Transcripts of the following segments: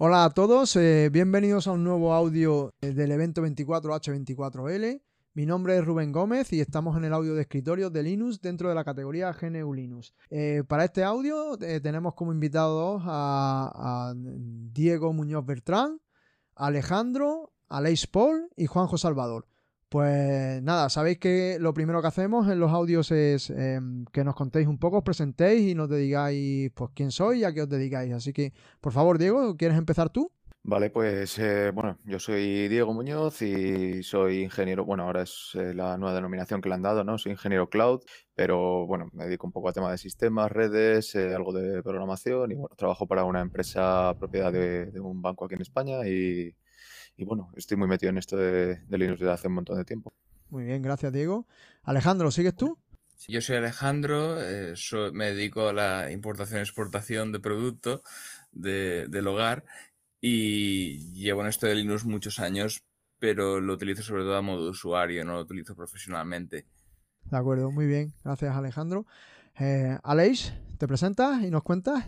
Hola a todos, eh, bienvenidos a un nuevo audio eh, del evento 24H24L. Mi nombre es Rubén Gómez y estamos en el audio de escritorio de Linux dentro de la categoría GNU Linux. Eh, para este audio tenemos como invitados a, a, Diego Muñoz Bertrán, Alejandro, Aleix Paul y Juanjo Salvador. Pues nada, sabéis que lo primero que hacemos en los audios es em, que nos contéis un poco, os presentéis y nos digáis pues quién sois y a qué os dedicáis. Así que, por favor, Diego, ¿quieres empezar tú? Vale, pues eh, bueno, yo soy Diego Muñoz y soy ingeniero, bueno, ahora es eh, la nueva denominación que le han dado, ¿no? Soy ingeniero cloud, pero bueno, me dedico un poco a tema de sistemas, redes, eh, algo de programación y bueno, trabajo para una empresa propiedad de un banco aquí en España y, y bueno, estoy muy metido en esto de, Linux desde hace un montón de tiempo. Muy bien, gracias Diego. Alejandro, ¿sigues tú? yo soy Alejandro, eh, me dedico a la importación y exportación de productos del hogar y llevo en esto de Linux muchos años, pero lo utilizo sobre todo a modo usuario, no lo utilizo profesionalmente. De acuerdo, muy bien, gracias Alejandro. Eh, Aleix, ¿te presentas y nos cuentas?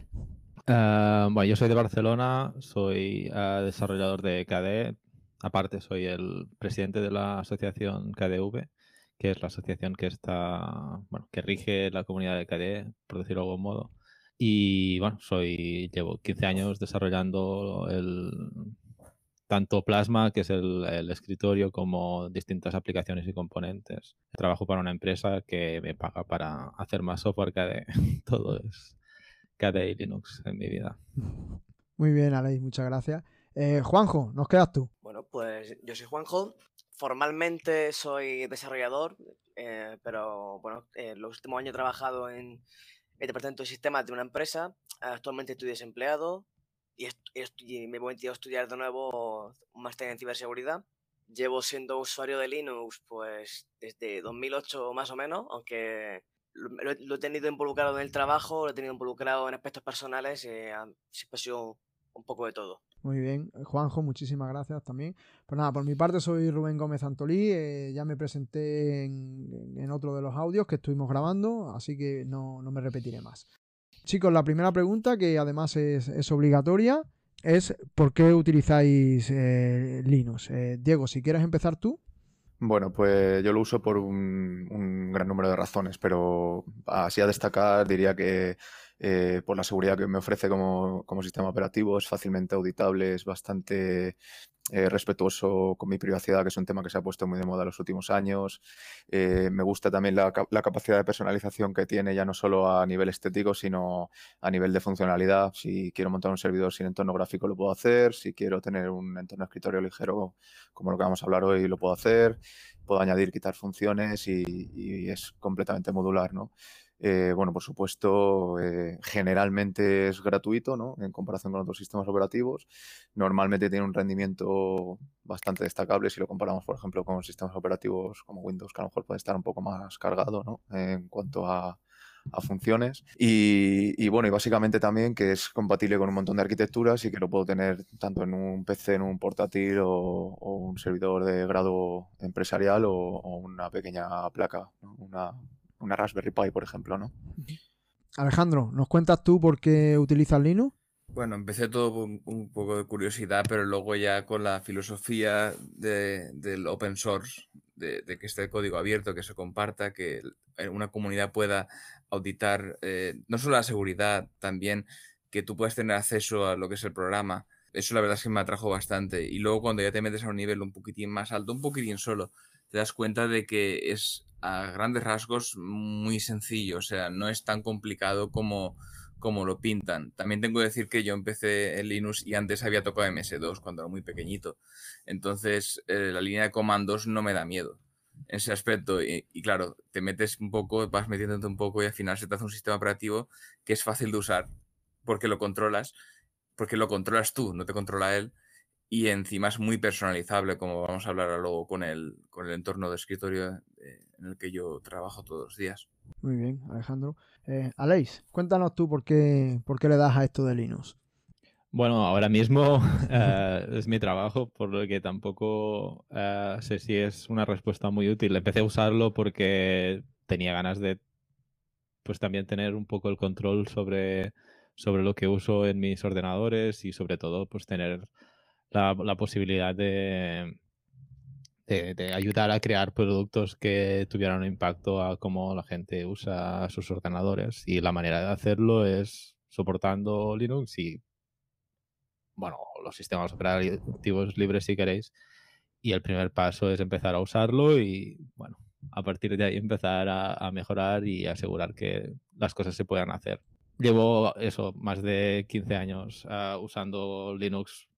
Eh, bueno, yo soy de Barcelona, soy eh, desarrollador de KDE. Aparte, soy el presidente de la asociación KDV, que es la asociación que está, bueno, que rige la comunidad de KDE, por decirlo de algún modo. Y bueno, soy, llevo 15 años desarrollando el tanto Plasma, que es el, el, escritorio, como distintas aplicaciones y componentes. Trabajo para una empresa que me paga para hacer más software KDE. Todo es KDE Linux en mi vida. Muy bien, Aleix, muchas gracias. Eh, Juanjo, ¿nos quedas tú? Bueno, pues yo soy Juanjo. Formalmente soy desarrollador, eh, pero bueno, en los últimos años he trabajado en el departamento de sistemas de una empresa. Actualmente estoy desempleado y, me voy a estudiar de nuevo un máster en ciberseguridad. Llevo siendo usuario de Linux pues desde 2008 más o menos, aunque lo, he tenido involucrado en el trabajo, lo he tenido involucrado en aspectos personales, eh, siempre ha sido un poco de todo. Muy bien, Juanjo, muchísimas gracias también. Pues nada, por mi parte soy Rubén Gómez Antolí, eh, ya me presenté en, otro de los audios que estuvimos grabando, así que no, me repetiré más. Chicos, la primera pregunta, que además es, obligatoria, es ¿por qué utilizáis eh, Linux? Eh, Diego, si quieres empezar tú. Bueno, pues yo lo uso por un, gran número de razones, pero así a destacar diría que eh, por la seguridad que me ofrece como, como, sistema operativo, es fácilmente auditable, es bastante eh, respetuoso con mi privacidad, que es un tema que se ha puesto muy de moda en los últimos años. Eh, me gusta también la, capacidad de personalización que tiene, ya no solo a nivel estético, sino a nivel de funcionalidad. Si quiero montar un servidor sin entorno gráfico, lo puedo hacer. Si quiero tener un entorno escritorio ligero, como lo que vamos a hablar hoy, lo puedo hacer. Puedo añadir, quitar funciones y, y es completamente modular, ¿no? Eh, bueno, por supuesto, eh, generalmente es gratuito, ¿no? En comparación con otros sistemas operativos. Normalmente tiene un rendimiento bastante destacable si lo comparamos, por ejemplo, con sistemas operativos como Windows, que a lo mejor puede estar un poco más cargado, ¿no? En cuanto a, funciones. Y, bueno, y básicamente también que es compatible con un montón de arquitecturas y que lo puedo tener tanto en un PC, en un portátil o, un servidor de grado empresarial o, una pequeña placa, una una Raspberry Pi, por ejemplo, ¿no? Alejandro, ¿nos cuentas tú por qué utilizas Linux? Bueno, empecé todo con un poco de curiosidad, pero luego ya con la filosofía del open source, de, que esté el código abierto, que se comparta, que una comunidad pueda auditar eh, no solo la seguridad, también que tú puedas tener acceso a lo que es el programa. Eso la verdad es que me atrajo bastante. Y luego cuando ya te metes a un nivel un poquitín más alto, un poquitín solo, te das cuenta de que es a grandes rasgos muy sencillo, o sea, no es tan complicado como, como lo pintan. También tengo que decir que yo empecé en Linux y antes había tocado MS2 cuando era muy pequeñito. Entonces, eh, la línea de comandos no me da miedo en ese aspecto. Y, claro, te metes un poco, vas metiéndote un poco y al final se te hace un sistema operativo que es fácil de usar porque lo controlas, porque lo controlas tú, no te controla él y encima es muy personalizable, como vamos a hablar luego con el, con el entorno de escritorio en el que yo trabajo todos los días. Muy bien, Alejandro. Eh, Aleix, cuéntanos tú por qué, por qué le das a esto de Linux. Bueno, ahora mismo eh, es mi trabajo, por lo que tampoco eh, sé si es una respuesta muy útil. Empecé a usarlo porque tenía ganas de, pues también tener un poco el control sobre sobre lo que uso en mis ordenadores y sobre todo pues tener la, la posibilidad de, de, de, ayudar a crear productos que tuvieran un impacto a cómo la gente usa sus ordenadores y la manera de hacerlo es soportando Linux y bueno, los sistemas operativos libres si queréis y el primer paso es empezar a usarlo y bueno, a partir de ahí empezar a, a mejorar y asegurar que las cosas se puedan hacer. Llevo eso, más de 15 años uh, usando Linux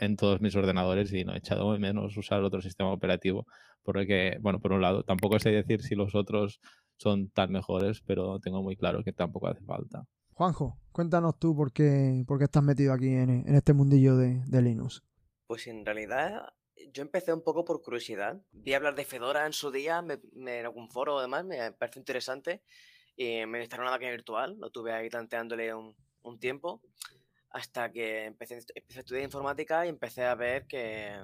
en todos mis ordenadores y no he echado de menos usar otro sistema operativo. Porque, bueno, por un lado, tampoco sé decir si los otros son tan mejores, pero tengo muy claro que tampoco hace falta. Juanjo, cuéntanos tú por qué, por qué estás metido aquí en, en este mundillo de, de, Linux. Pues en realidad yo empecé un poco por curiosidad. Vi hablar de Fedora en su día, me, me, en algún foro además, me pareció interesante. Y me instalé una máquina virtual, lo tuve ahí tanteándole un, un tiempo hasta que empecé, empecé, a estudiar informática y empecé a ver que,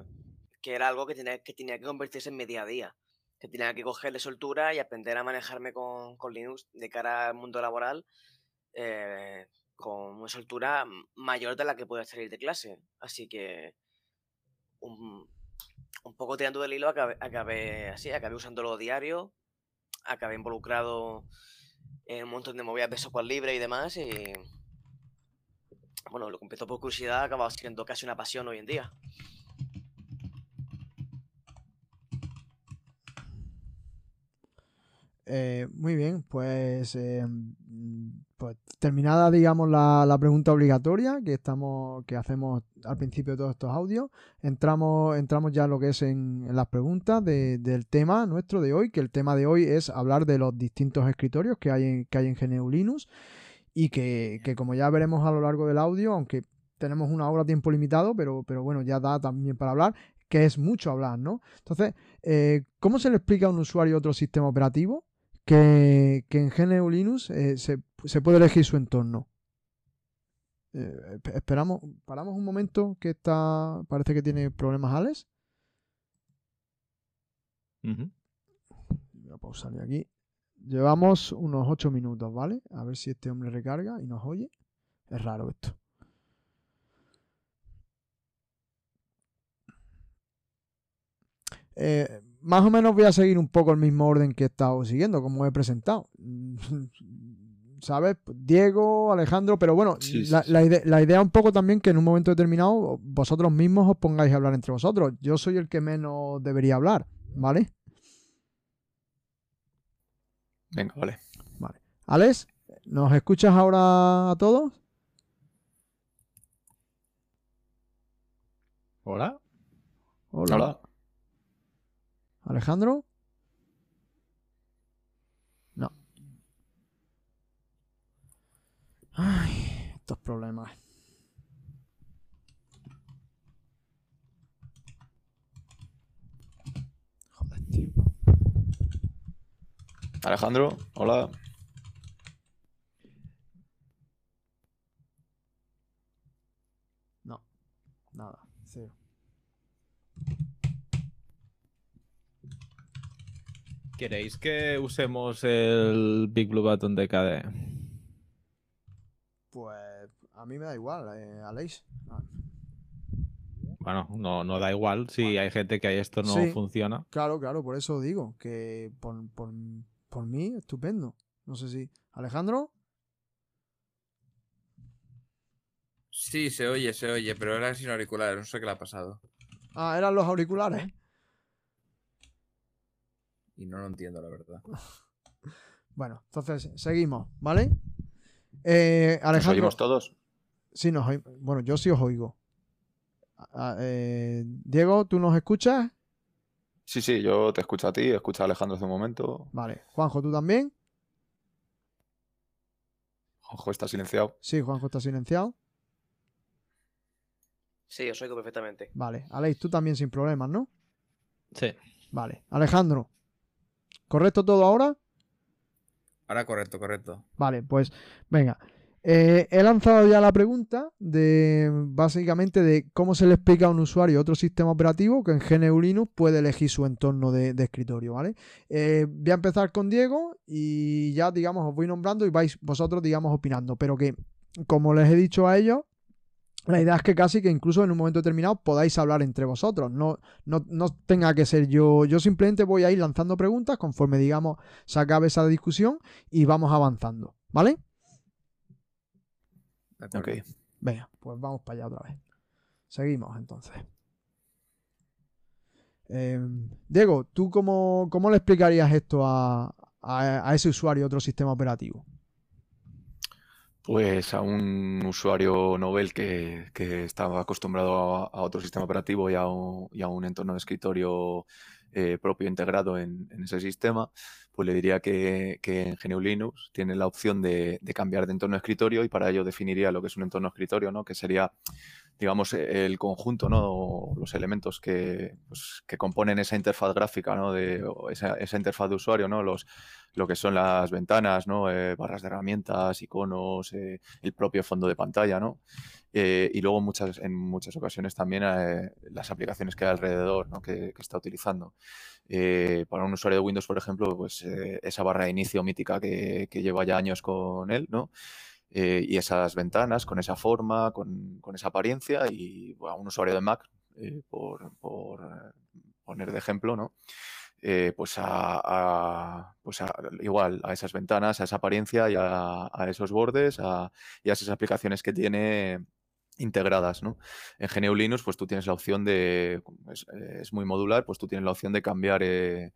que era algo que tenía, que tenía, que convertirse en mi día a día, que tenía que cogerle soltura y aprender a manejarme con, con Linux de cara al mundo laboral eh, con una soltura mayor de la que puede salir de clase. Así que un, un poco tirando del hilo acabé, acabé así, acabé usándolo diario, acabé involucrado en un montón de movidas de software libre y demás bueno, lo que empezó por curiosidad ha acabado siendo casi una pasión hoy en día. Eh, muy bien, pues, eh, pues, terminada, digamos, la, la, pregunta obligatoria que estamos, que hacemos al principio de todos estos audios, entramos, entramos ya lo que es en, las preguntas de, del tema nuestro de hoy, que el tema de hoy es hablar de los distintos escritorios que hay en, que hay en GNU Linux y que, que, como ya veremos a lo largo del audio, aunque tenemos una hora tiempo limitado, pero, pero bueno, ya da también para hablar, que es mucho hablar, ¿no? Entonces, eh, ¿cómo se le explica a un usuario otro sistema operativo? que, que en GNU Linux eh, se, se, puede elegir su entorno. Eh, esperamos, paramos un momento que está, parece que tiene problemas Alex. Uh -huh. Voy a pausar aquí. Llevamos unos 8 minutos, ¿vale? A ver si este hombre recarga y nos oye. Es raro esto. Eh, más o menos voy a seguir un poco el mismo orden que he estado siguiendo, como he presentado. ¿Sabes? Diego, Alejandro, pero bueno, sí, sí, la, la, idea, la, idea, un poco también que en un momento determinado vosotros mismos os pongáis a hablar entre vosotros. Yo soy el que menos debería hablar, ¿vale? Venga, vale. Vale. Alex, ¿nos escuchas ahora a todos? Hola. Hola. Hola. ¿Alejandro? No. Ay, estos problemas. Joder, tío. Alejandro, hola. No, nada, cero. ¿Queréis que usemos el Big Blue Button de KDE? Pues a mí me da igual, eh, Aleix. Ah. Bueno, no, no da igual si bueno. hay gente que esto no sí, funciona. Claro, claro, por eso digo que por, por, por mí, estupendo. No sé si. ¿Alejandro? Sí, se oye, se oye, pero era sin auriculares, no sé qué le ha pasado. Ah, eran los auriculares. Y no lo entiendo, la verdad. bueno, entonces seguimos, ¿vale? Eh, Alejandro, ¿Nos oímos todos? Sí, nos oímos. Bueno, yo sí os oigo. Eh, Diego, ¿tú nos escuchas? Sí, sí, yo te escucho a ti, escucho a Alejandro hace un momento. Vale. Juanjo, ¿tú también? Juanjo está silenciado. Sí, Juanjo está silenciado. Sí, os oigo perfectamente. Vale. Aleix, tú también sin problemas, ¿no? Sí. Vale. Alejandro, ¿correcto todo ahora? Ahora correcto, correcto. Vale, pues venga. Eh, he lanzado ya la pregunta de básicamente de cómo se le explica a un usuario otro sistema operativo que en GNU Linux puede elegir su entorno de, escritorio, ¿vale? Eh, voy a empezar con Diego y ya, digamos, os voy nombrando y vais vosotros, digamos, opinando, pero que como les he dicho a ellos, la idea es que casi que incluso en un momento determinado podáis hablar entre vosotros. No, no, no, tenga que ser yo. Yo simplemente voy a ir lanzando preguntas conforme, digamos, se acabe esa discusión y vamos avanzando. ¿Vale? Ok. Venga, pues vamos para allá otra vez. Seguimos entonces. Eh, Diego, ¿tú cómo, cómo, le explicarías esto a, a, a ese usuario de otro sistema operativo? Pues a un usuario novel que, que estaba acostumbrado a, a, otro sistema operativo y a un, y a un entorno de escritorio eh, propio integrado en, ese sistema, pues le diría que, en GNU Linux tiene la opción de, cambiar de entorno de escritorio y para ello definiría lo que es un entorno escritorio, ¿no? que sería, digamos, el conjunto, ¿no? los elementos que, pues, que componen esa interfaz gráfica, ¿no? de, esa, esa interfaz de usuario, ¿no? los, lo que son las ventanas, ¿no? Eh, barras de herramientas, iconos, eh, el propio fondo de pantalla, ¿no? Eh, y luego muchas, en muchas ocasiones también eh, las aplicaciones que hay alrededor, ¿no? que, está utilizando. para un usuario de Windows, por ejemplo, pues esa barra de inicio mítica que, lleva ya años con él, ¿no? y esas ventanas con esa forma, con, esa apariencia, y a un usuario de Mac, por, poner de ejemplo, ¿no? Eh, pues, pues a, igual a esas ventanas, a esa apariencia y a, esos bordes y a esas aplicaciones que tiene integradas, ¿no? En GNU Linux, pues tú tienes la opción de, es, muy modular, pues tú tienes la opción de cambiar eh,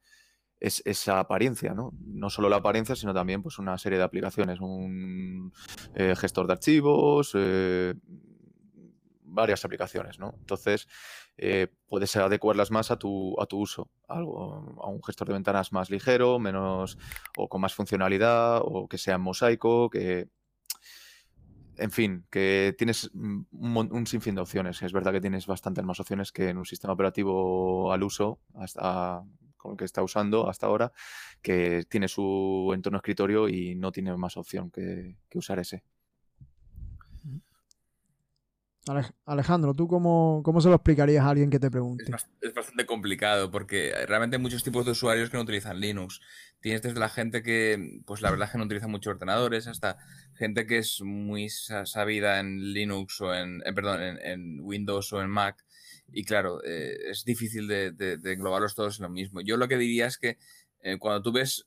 es, esa apariencia, ¿no? No solo la apariencia, sino también pues una serie de aplicaciones, un eh, gestor de archivos, eh, varias aplicaciones, ¿no? Entonces, puedes adecuarlas más a tu, a tu uso, a un gestor de ventanas más ligero, menos, o con más funcionalidad, o que sea en mosaico, que, en fin, que tienes un, un, sinfín de opciones. Es verdad que tienes bastantes más opciones que en un sistema operativo al uso, hasta con el que está usando hasta ahora, que tiene su entorno escritorio y no tiene más opción que, que usar ese. Alejandro, ¿tú cómo, cómo, se lo explicarías a alguien que te pregunte? Es, es, bastante complicado porque realmente hay muchos tipos de usuarios que no utilizan Linux. Tienes desde la gente que, pues la verdad es que no utiliza muchos ordenadores, hasta gente que es muy sabida en Linux o en, eh, perdón, en, Windows o en Mac. Y claro, eh, es difícil de, englobarlos todos en lo mismo. Yo lo que diría es que eh, cuando tú ves,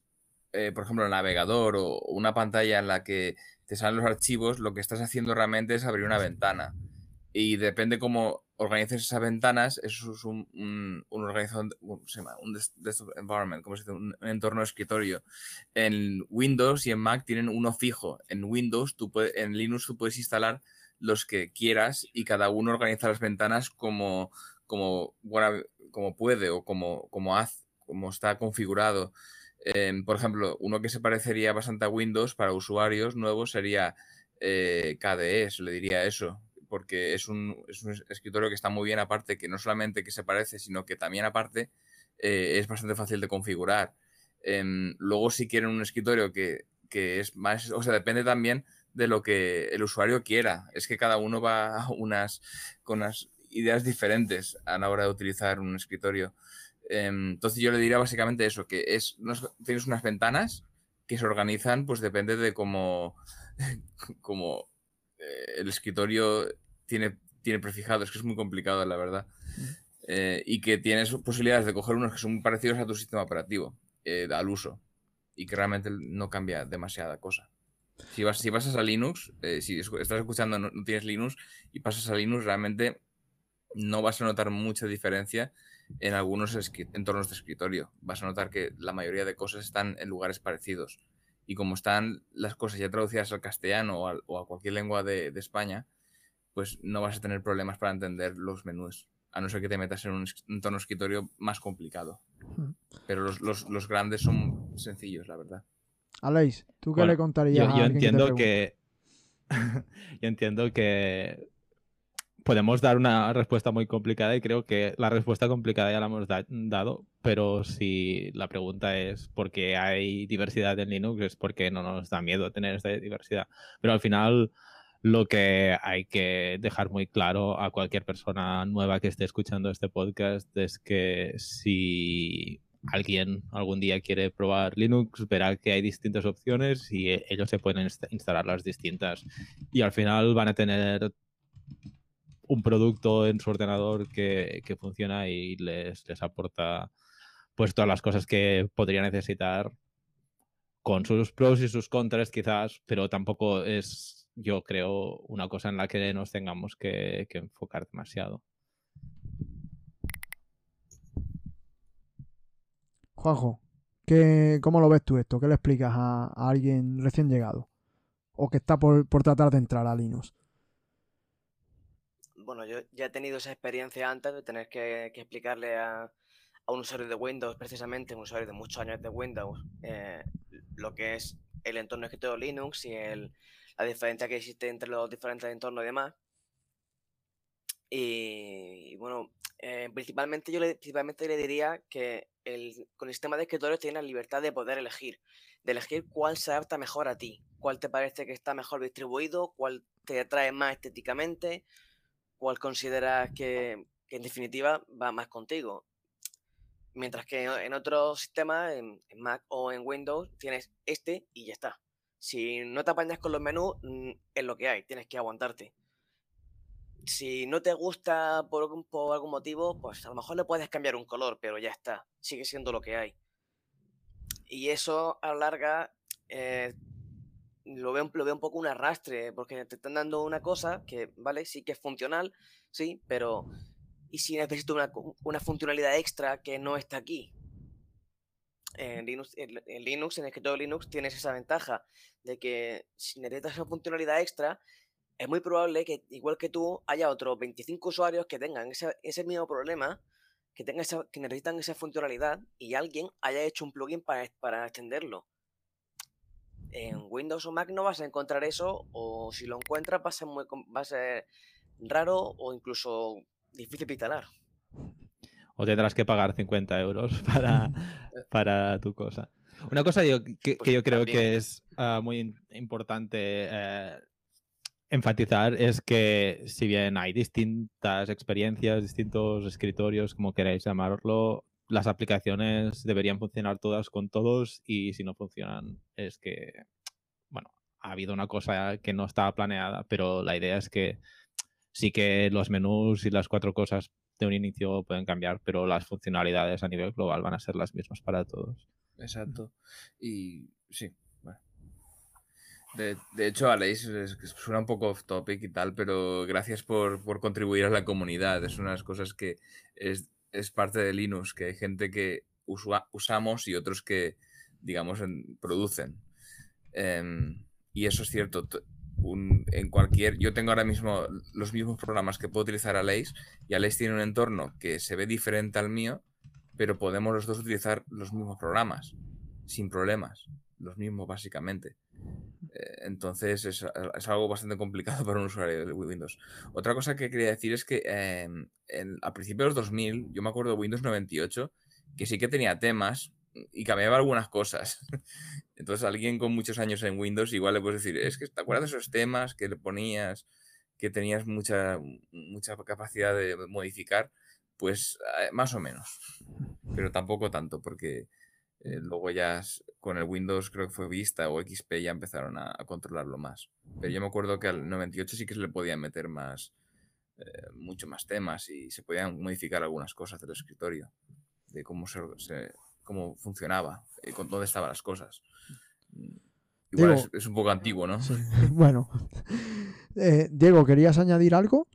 por ejemplo, el navegador o una pantalla en la que te salen los archivos, lo que estás haciendo realmente es abrir una ventana y depende cómo organices esas ventanas, eso es un, un, organizador, se llama? un desktop environment, como se dice, un, entorno de escritorio. En Windows y en Mac tienen uno fijo. En Windows, tú puedes, en Linux tú puedes instalar los que quieras y cada uno organiza las ventanas como, como, como puede o como, como, haz, como está configurado. Por ejemplo, uno que se parecería bastante a Windows para usuarios nuevos sería eh, KDE, le diría eso, porque es un, es un, escritorio que está muy bien aparte, que no solamente que se parece, sino que también aparte eh, es bastante fácil de configurar. Eh, luego si quieren un escritorio que, que, es más, o sea, depende también de lo que el usuario quiera. Es que cada uno va unas, con unas ideas diferentes a la hora de utilizar un escritorio. Eh, entonces yo le diría básicamente eso, que es, tienes unas ventanas que se organizan, pues depende de cómo, cómo el escritorio tiene, tiene prefijado, es que es muy complicado, la verdad. Eh, y que tienes posibilidades de coger unos que son muy parecidos a tu sistema operativo, eh, al uso, y que realmente no cambia demasiada cosa. Si, vas, si pasas a Linux, eh, si estás escuchando no, no, tienes Linux y pasas a Linux, realmente no vas a notar mucha diferencia en algunos entornos de escritorio. Vas a notar que la mayoría de cosas están en lugares parecidos. Y como están las cosas ya traducidas al castellano o a, o a cualquier lengua de, de España, pues no vas a tener problemas para entender los menús, a no ser que te metas en un entorno escritorio más complicado. Pero los, los, los grandes son sencillos, la verdad. Aleix, ¿tú qué bueno, le contarías yo, yo a entiendo que, que yo entiendo que podemos dar una respuesta muy complicada y creo que la respuesta complicada ya la hemos da dado, pero si la pregunta es por qué hay diversidad en Linux es porque no nos da miedo tener esta diversidad. Pero al final lo que hay que dejar muy claro a cualquier persona nueva que esté escuchando este podcast es que si alguien algún día quiere probar Linux, verá que hay distintas opciones y eh, ellos se pueden instalar las distintas. Y al final van a tener un producto en su ordenador que, funciona y les, les, aporta pues todas las cosas que podría necesitar con sus pros y sus contras quizás, pero tampoco es, yo creo, una cosa en la que nos tengamos que enfocar demasiado. Juanjo, ¿qué, ¿cómo lo ves tú esto? ¿Qué le explicas a, alguien recién llegado? O que está por, tratar de entrar a Linux. Bueno, yo ya he tenido esa experiencia antes de tener que, explicarle a, un usuario de Windows, precisamente un usuario de muchos años de Windows, eh, lo que es el entorno escritorio Linux y el, la diferencia que existe entre los diferentes entornos y demás. Y, bueno, eh, principalmente yo le, principalmente le diría que el, con el sistema de escritorio tienes la libertad de poder elegir, de elegir cuál se adapta mejor a ti, cuál te parece que está mejor distribuido, cuál te atrae más estéticamente, cuál consideras que, en definitiva va más contigo. Mientras que en otros sistemas, en, Mac o en Windows, tienes este y ya está. Si no te apañas con los menús, mm, es lo que hay, tienes que aguantarte si no te gusta por, algún motivo, pues a lo mejor le puedes cambiar un color, pero ya está, sigue siendo lo que hay. Y eso a la larga eh, lo, veo, lo veo un poco un arrastre, porque te están dando una cosa que, vale, sí que es funcional, sí, pero ¿y si necesito una, funcionalidad extra que no está aquí? En Linux, en, Linux, en el escritorio Linux, tienes esa ventaja de que si necesitas esa funcionalidad extra, es muy probable que, igual que tú, haya otros 25 usuarios que tengan ese, mismo problema, que, tengan que necesitan esa funcionalidad y alguien haya hecho un plugin para, para extenderlo. En Windows o Mac no vas a encontrar eso, o si lo encuentras va a ser, muy, va a ser raro o incluso difícil de instalar. O tendrás que pagar 50 euros para, para tu cosa. Una cosa que, pues yo creo que es ah, muy importante eh, enfatizar es que si bien hay distintas experiencias, distintos escritorios, como queráis llamarlo, las aplicaciones deberían funcionar todas con todos y si no funcionan es que, bueno, ha habido una cosa que no estaba planeada, pero la idea es que sí que los menús y las cuatro cosas de un inicio pueden cambiar, pero las funcionalidades a nivel global van a ser las mismas para todos. Exacto. Y sí, de, de, hecho, Aleix, suena un poco off topic y tal, pero gracias por, por, contribuir a la comunidad. Es una de las cosas que es, es parte de Linux, que hay gente que usamos y otros que, digamos, producen. Em, y eso es cierto. En cualquier. Yo tengo ahora mismo los mismos programas que puedo utilizar Aleix y Aleix tiene un entorno que se ve diferente al mío, pero podemos los dos utilizar los mismos programas sin problemas. Los mismos, básicamente. Eh, entonces es, algo bastante complicado para un usuario de Windows. Otra cosa que quería decir es que em, a principios de los 2000, yo me acuerdo de Windows 98, que sí que tenía temas y cambiaba algunas cosas. Entonces alguien con muchos años en Windows igual le puedes decir, es que te acuerdas de esos temas que le ponías, que tenías mucha, mucha capacidad de modificar, pues eh, más o menos. Pero tampoco tanto, porque eh, luego ya con el Windows creo que fue Vista o XP ya empezaron a, controlarlo más. Pero yo me acuerdo que al 98 sí que se le podían meter más, eh, mucho más temas y se podían modificar algunas cosas del escritorio, de cómo, se, cómo funcionaba, y con dónde estaban las cosas. Mm, igual es, un poco antiguo, ¿no? Bueno, eh, Diego, ¿querías añadir algo?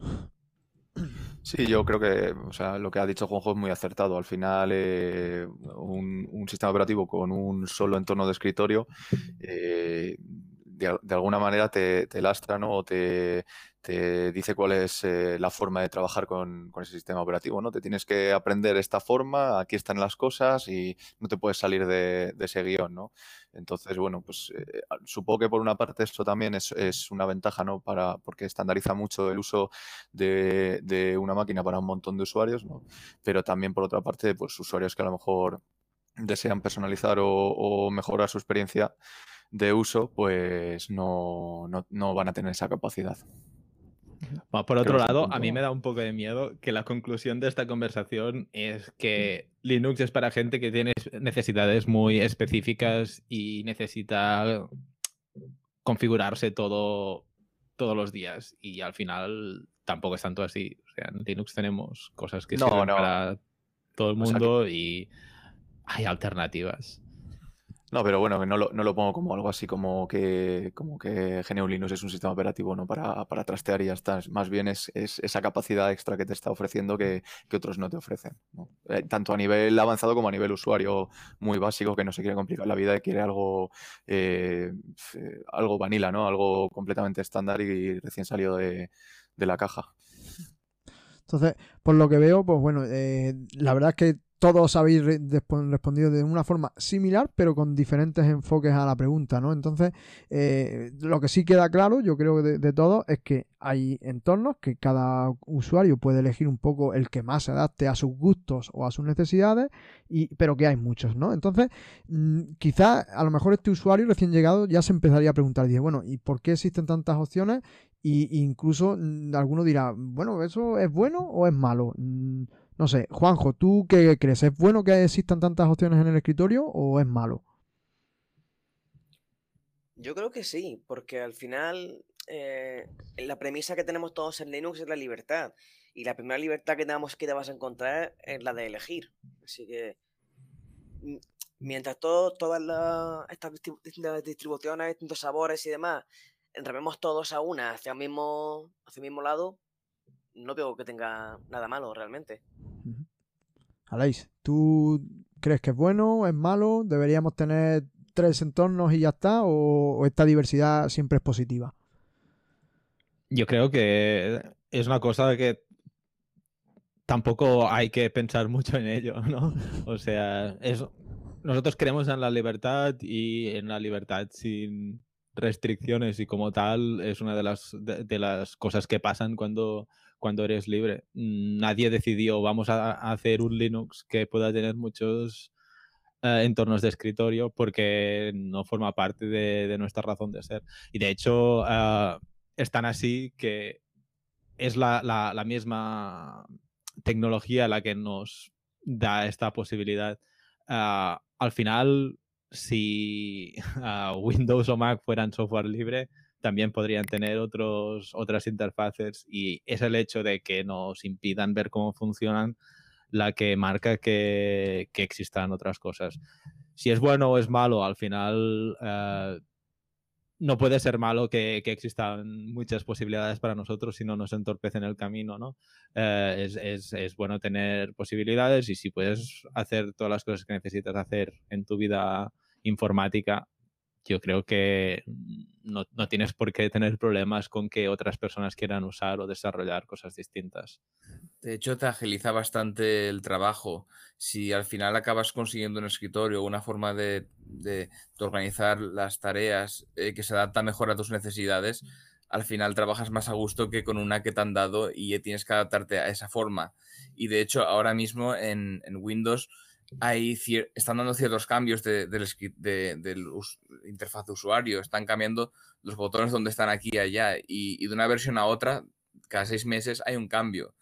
Sí, yo creo que o sea, lo que ha dicho Juanjo es muy acertado. Al final, eh, un, sistema operativo con un solo entorno de escritorio, eh, de, alguna manera te, lastra ¿no? o te, te dice cuál es eh, la forma de trabajar con, ese sistema operativo, ¿no? Te tienes que aprender esta forma, aquí están las cosas y no te puedes salir de, ese guion, ¿no? Entonces, bueno, pues eh, supongo que por una parte esto también es, una ventaja, ¿no? Para, porque estandariza mucho el uso de, una máquina para un montón de usuarios, ¿no? Pero también por otra parte, pues usuarios que a lo mejor desean personalizar o, o mejorar su experiencia de uso, pues no, no van a tener esa capacidad. Por otro lado, a mí me da un poco de miedo que la conclusión de esta conversación es que Linux es para gente que tiene necesidades muy específicas y necesita configurarse todo todos los días y al final tampoco es tanto así. O sea, en Linux tenemos cosas que sirven para todo el mundo y hay alternativas. No, pero bueno, no lo, no lo pongo como algo así como que, como que GNU Linux es un sistema operativo ¿no? para, para trastear y ya está. Más bien es, esa capacidad extra que te está ofreciendo que, otros no te ofrecen. Eh, tanto a nivel avanzado como a nivel usuario muy básico que no se quiere complicar la vida y quiere algo, eh, algo vanilla, ¿no? algo completamente estándar y recién salido de, la caja. Entonces, por lo que veo, pues bueno, eh, la verdad es que todos habéis respondido de una forma similar, pero con diferentes enfoques a la pregunta, ¿no? Entonces, eh, lo que sí queda claro, yo creo de, de todo, es que hay entornos que cada usuario puede elegir un poco el que más se adapte a sus gustos o a sus necesidades, y, pero que hay muchos, ¿no? Entonces, mm, quizás a lo mejor este usuario recién llegado ya se empezaría a preguntar, dice, bueno, ¿y por qué existen tantas opciones? Y incluso mm, alguno dirá, bueno, ¿eso es bueno o es malo? No sé, Juanjo, ¿tú qué crees? ¿Es bueno que existan tantas opciones en el escritorio o es malo? Yo creo que sí, porque al final eh, la premisa que tenemos todos en Linux es la libertad. Y la primera libertad que tenemos que te vas a encontrar es la de elegir. Así que mientras todo, todas estas distribuciones, distintos sabores y demás, entremos todos a una hacia el mismo, hacia el mismo lado, no veo que tenga nada malo realmente. Aleix, ¿tú crees que es bueno, es malo? ¿Deberíamos tener tres entornos y ya está? ¿O, esta diversidad siempre es positiva? Yo creo que es una cosa que tampoco hay que pensar mucho en ello, ¿no? O sea, nosotros creemos en la libertad y en la libertad sin restricciones y como tal es una de las, de las cosas que pasan cuando cuando eres libre. Nadie decidió, vamos a, hacer un Linux que pueda tener muchos eh, entornos de escritorio porque no forma parte de, nuestra razón de ser. Y de hecho, uh, es tan así que es la, misma tecnología la que nos da esta posibilidad. Ah, al final, si Windows o Mac fueran software libre, también podrían tener otros, otras interfaces y es el hecho de que nos impidan ver cómo funcionan la que marca que, existan otras cosas. Si es bueno o es malo, al final eh, no puede ser malo que, existan muchas posibilidades para nosotros si no nos entorpecen el camino, ¿no? Eh, es, es, bueno tener posibilidades y si puedes hacer todas las cosas que necesitas hacer en tu vida informática, yo creo que no, tienes por qué tener problemas con que otras personas quieran usar o desarrollar cosas distintas. De hecho, te agiliza bastante el trabajo. Si al final acabas consiguiendo un escritorio o una forma de, organizar las tareas eh, que se adapta mejor a tus necesidades, al final trabajas más a gusto que con una que te han dado y tienes que adaptarte a esa forma. Y de hecho, ahora mismo en, en Windows hay están dando ciertos cambios de, de, interfaz de usuario, están cambiando los botones donde están aquí y allá, y, de una versión a otra, cada seis meses hay un cambio.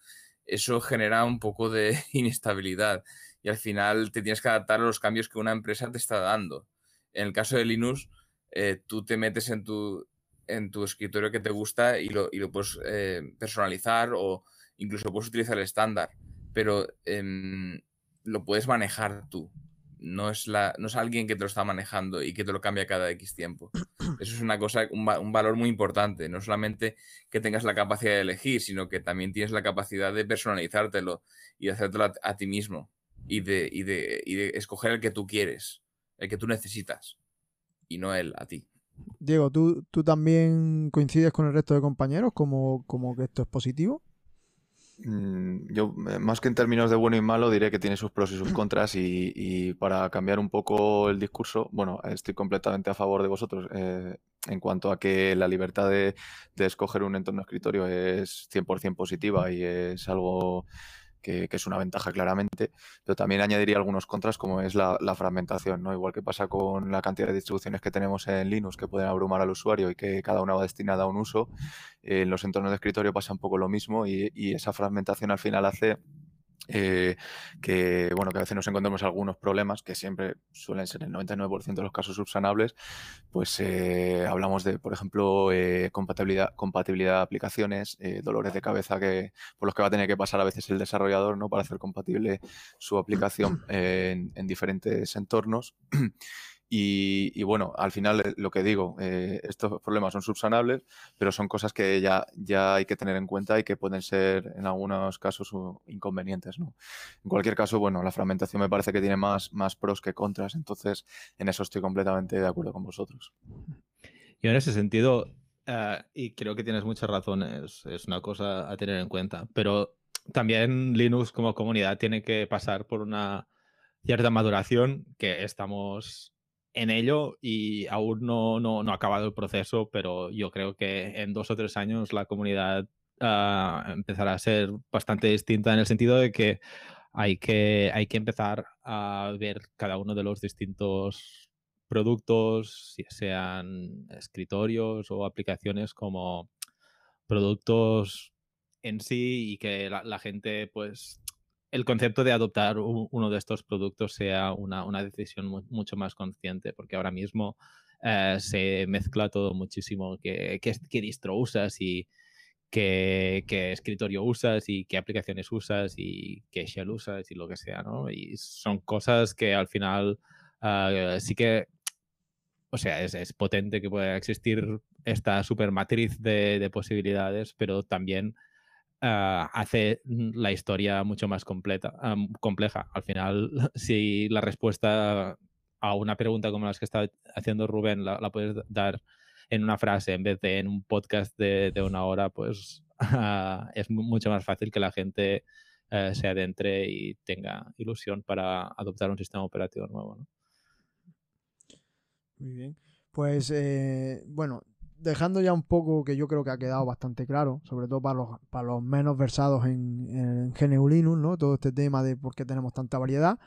Eso genera un poco de inestabilidad y al final te tienes que adaptar a los cambios que una empresa te está dando. En el caso de Linux, eh, tú te metes en tu, en tu escritorio que te gusta y lo, y lo puedes eh, personalizar o incluso puedes utilizar el estándar, pero em, lo puedes manejar tú. No es, la, no es alguien que te lo está manejando y que te lo cambia cada X tiempo. Eso es una cosa, un, valor muy importante. No solamente que tengas la capacidad de elegir, sino que también tienes la capacidad de personalizártelo y de hacértelo a, ti mismo. Y de, y, de, y de escoger el que tú quieres, el que tú necesitas. Y no él a ti. Diego, ¿tú, ¿tú también coincides con el resto de compañeros como, como que esto es positivo? Mm, yo, eh, más que en términos de bueno y malo, diré que tiene sus pros y sus contras y, para cambiar un poco el discurso, bueno, estoy completamente a favor de vosotros eh, en cuanto a que la libertad de, escoger un entorno escritorio es 100% positiva y es algo que, es una ventaja claramente, pero también añadiría algunos contras como es la, fragmentación, ¿no? Igual que pasa con la cantidad de distribuciones que tenemos en Linux que pueden abrumar al usuario y que cada una va destinada a un uso, en los entornos de escritorio pasa un poco lo mismo y, y esa fragmentación al final hace eh, que bueno que a veces nos encontramos algunos problemas que siempre suelen ser el 99% de los casos subsanables pues eh, hablamos de por ejemplo eh, compatibilidad compatibilidad de aplicaciones dolores de cabeza que por los que va a tener que pasar a veces el desarrollador no para hacer compatible su aplicación en, en diferentes entornos y, bueno, al final eh, lo que digo, eh, estos problemas son subsanables, pero son cosas que ya, ya hay que tener en cuenta y que pueden ser en algunos casos inconvenientes. ¿no? En cualquier caso, bueno, la fragmentación me parece que tiene más, más pros que contras, entonces en eso estoy completamente de acuerdo con vosotros. Y en ese sentido, eh, y creo que tienes muchas razones, es una cosa a tener en cuenta, pero también Linux como comunidad tiene que pasar por una cierta maduración que estamos en ello y aún no, no, no, ha acabado el proceso, pero yo creo que en dos o tres años la comunidad ah, empezará a ser bastante distinta en el sentido de que hay que, hay que empezar a ver cada uno de los distintos productos, sean escritorios o aplicaciones como productos en sí y que la, la gente pues el concepto de adoptar uno de estos productos sea una, decisión mucho más consciente, porque ahora mismo eh, se mezcla todo muchísimo, qué, qué, distro usas y qué, escritorio usas y qué aplicaciones usas y qué shell usas y lo que sea, ¿no? Y son cosas que al final eh, sí que, o sea, es, potente que pueda existir esta supermatriz de, de posibilidades, pero también Ah, hace la historia mucho más completa, compleja. Al final, si la respuesta a una pregunta como las que está haciendo Rubén la, puedes dar en una frase en vez de en un podcast de, una hora, pues es mucho más fácil que la gente eh, se adentre y tenga ilusión para adoptar un sistema operativo nuevo. Muy bien. Pues eh, bueno, dejando ya un poco que yo creo que ha quedado bastante claro, sobre todo para los, para los menos versados en, en GNU Linux, ¿no? Todo este tema de por qué tenemos tanta variedad.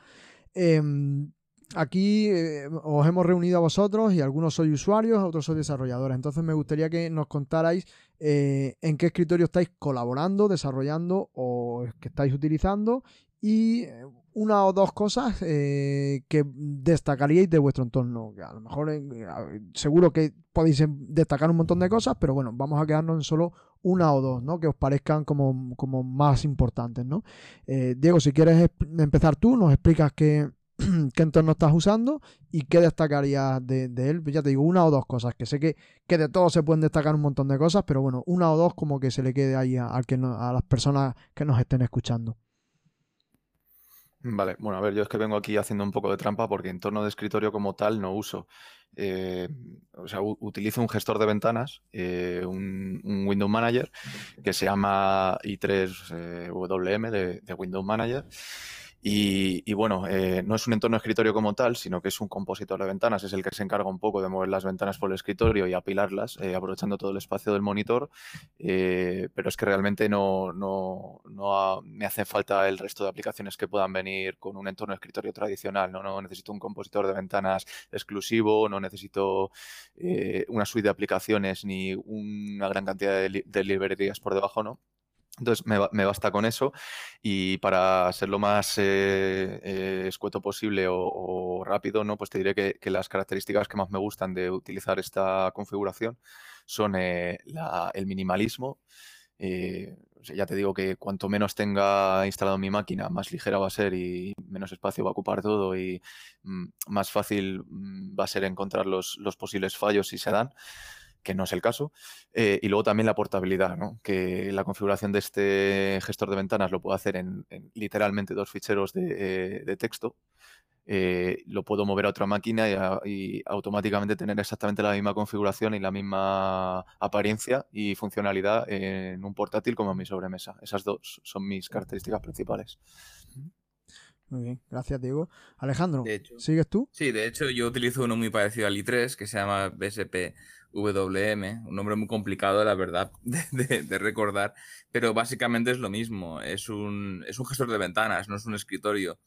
Em, aquí eh, os hemos reunido a vosotros y algunos sois usuarios, otros sois desarrolladores. Entonces me gustaría que nos contarais eh, en qué escritorio estáis colaborando, desarrollando o que estáis utilizando y eh, una o dos cosas eh, que destacaríais de vuestro entorno. A lo mejor eh, seguro que podéis destacar un montón de cosas, pero bueno, vamos a quedarnos en solo una o dos, ¿no? Que os parezcan como, más importantes, ¿no? Diego, si quieres empezar tú, nos explicas qué, qué entorno estás usando y qué destacarías de, él. Ya te digo, una o dos cosas, que sé que, que, de todo se pueden destacar un montón de cosas, pero bueno, una o dos como que se le quede ahí a, que a las personas que nos estén escuchando. Vale, bueno, a ver, yo es que vengo aquí haciendo un poco de trampa porque entorno de escritorio como tal no uso. Eh, o sea, utilizo un gestor de ventanas, eh, un, Window Manager que se llama i3WM eh, de, de Windows Manager y, bueno, eh, no es un entorno escritorio como tal, sino que es un compositor de ventanas, es el que se encarga un poco de mover las ventanas por el escritorio y apilarlas, eh, aprovechando todo el espacio del monitor, eh, pero es que realmente no, no, no me hace falta el resto de aplicaciones que puedan venir con un entorno escritorio tradicional, no, necesito un compositor de ventanas exclusivo, no necesito una suite de aplicaciones ni una gran cantidad de, de librerías por debajo, ¿no? Entonces me, basta con eso y para ser lo más eh, eh, escueto posible o, rápido, ¿no? pues te diré que, las características que más me gustan de utilizar esta configuración son eh, el minimalismo. ya te digo que cuanto menos tenga instalado mi máquina, más ligera va a ser y menos espacio va a ocupar todo y mm, más fácil mm, va a ser encontrar los posibles fallos si se dan que no es el caso. Eh, y luego también la portabilidad, ¿no? que la configuración de este gestor de ventanas lo puedo hacer en, literalmente dos ficheros de, eh, texto. Eh, lo puedo mover a otra máquina y, automáticamente tener exactamente la misma configuración y la misma apariencia y funcionalidad en un portátil como en mi sobremesa. Esas dos son mis características principales. Muy bien, gracias Diego. Alejandro, ¿sigues tú? Sí, de hecho yo utilizo uno muy parecido al i3 que se llama BSP WM, un nombre muy complicado, la verdad, de, recordar, pero básicamente es lo mismo, es un, es un gestor de ventanas, no es un escritorio.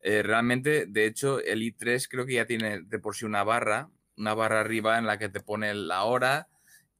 Eh, realmente, de hecho, el i3 creo que ya tiene de por sí una barra, una barra arriba en la que te pone la hora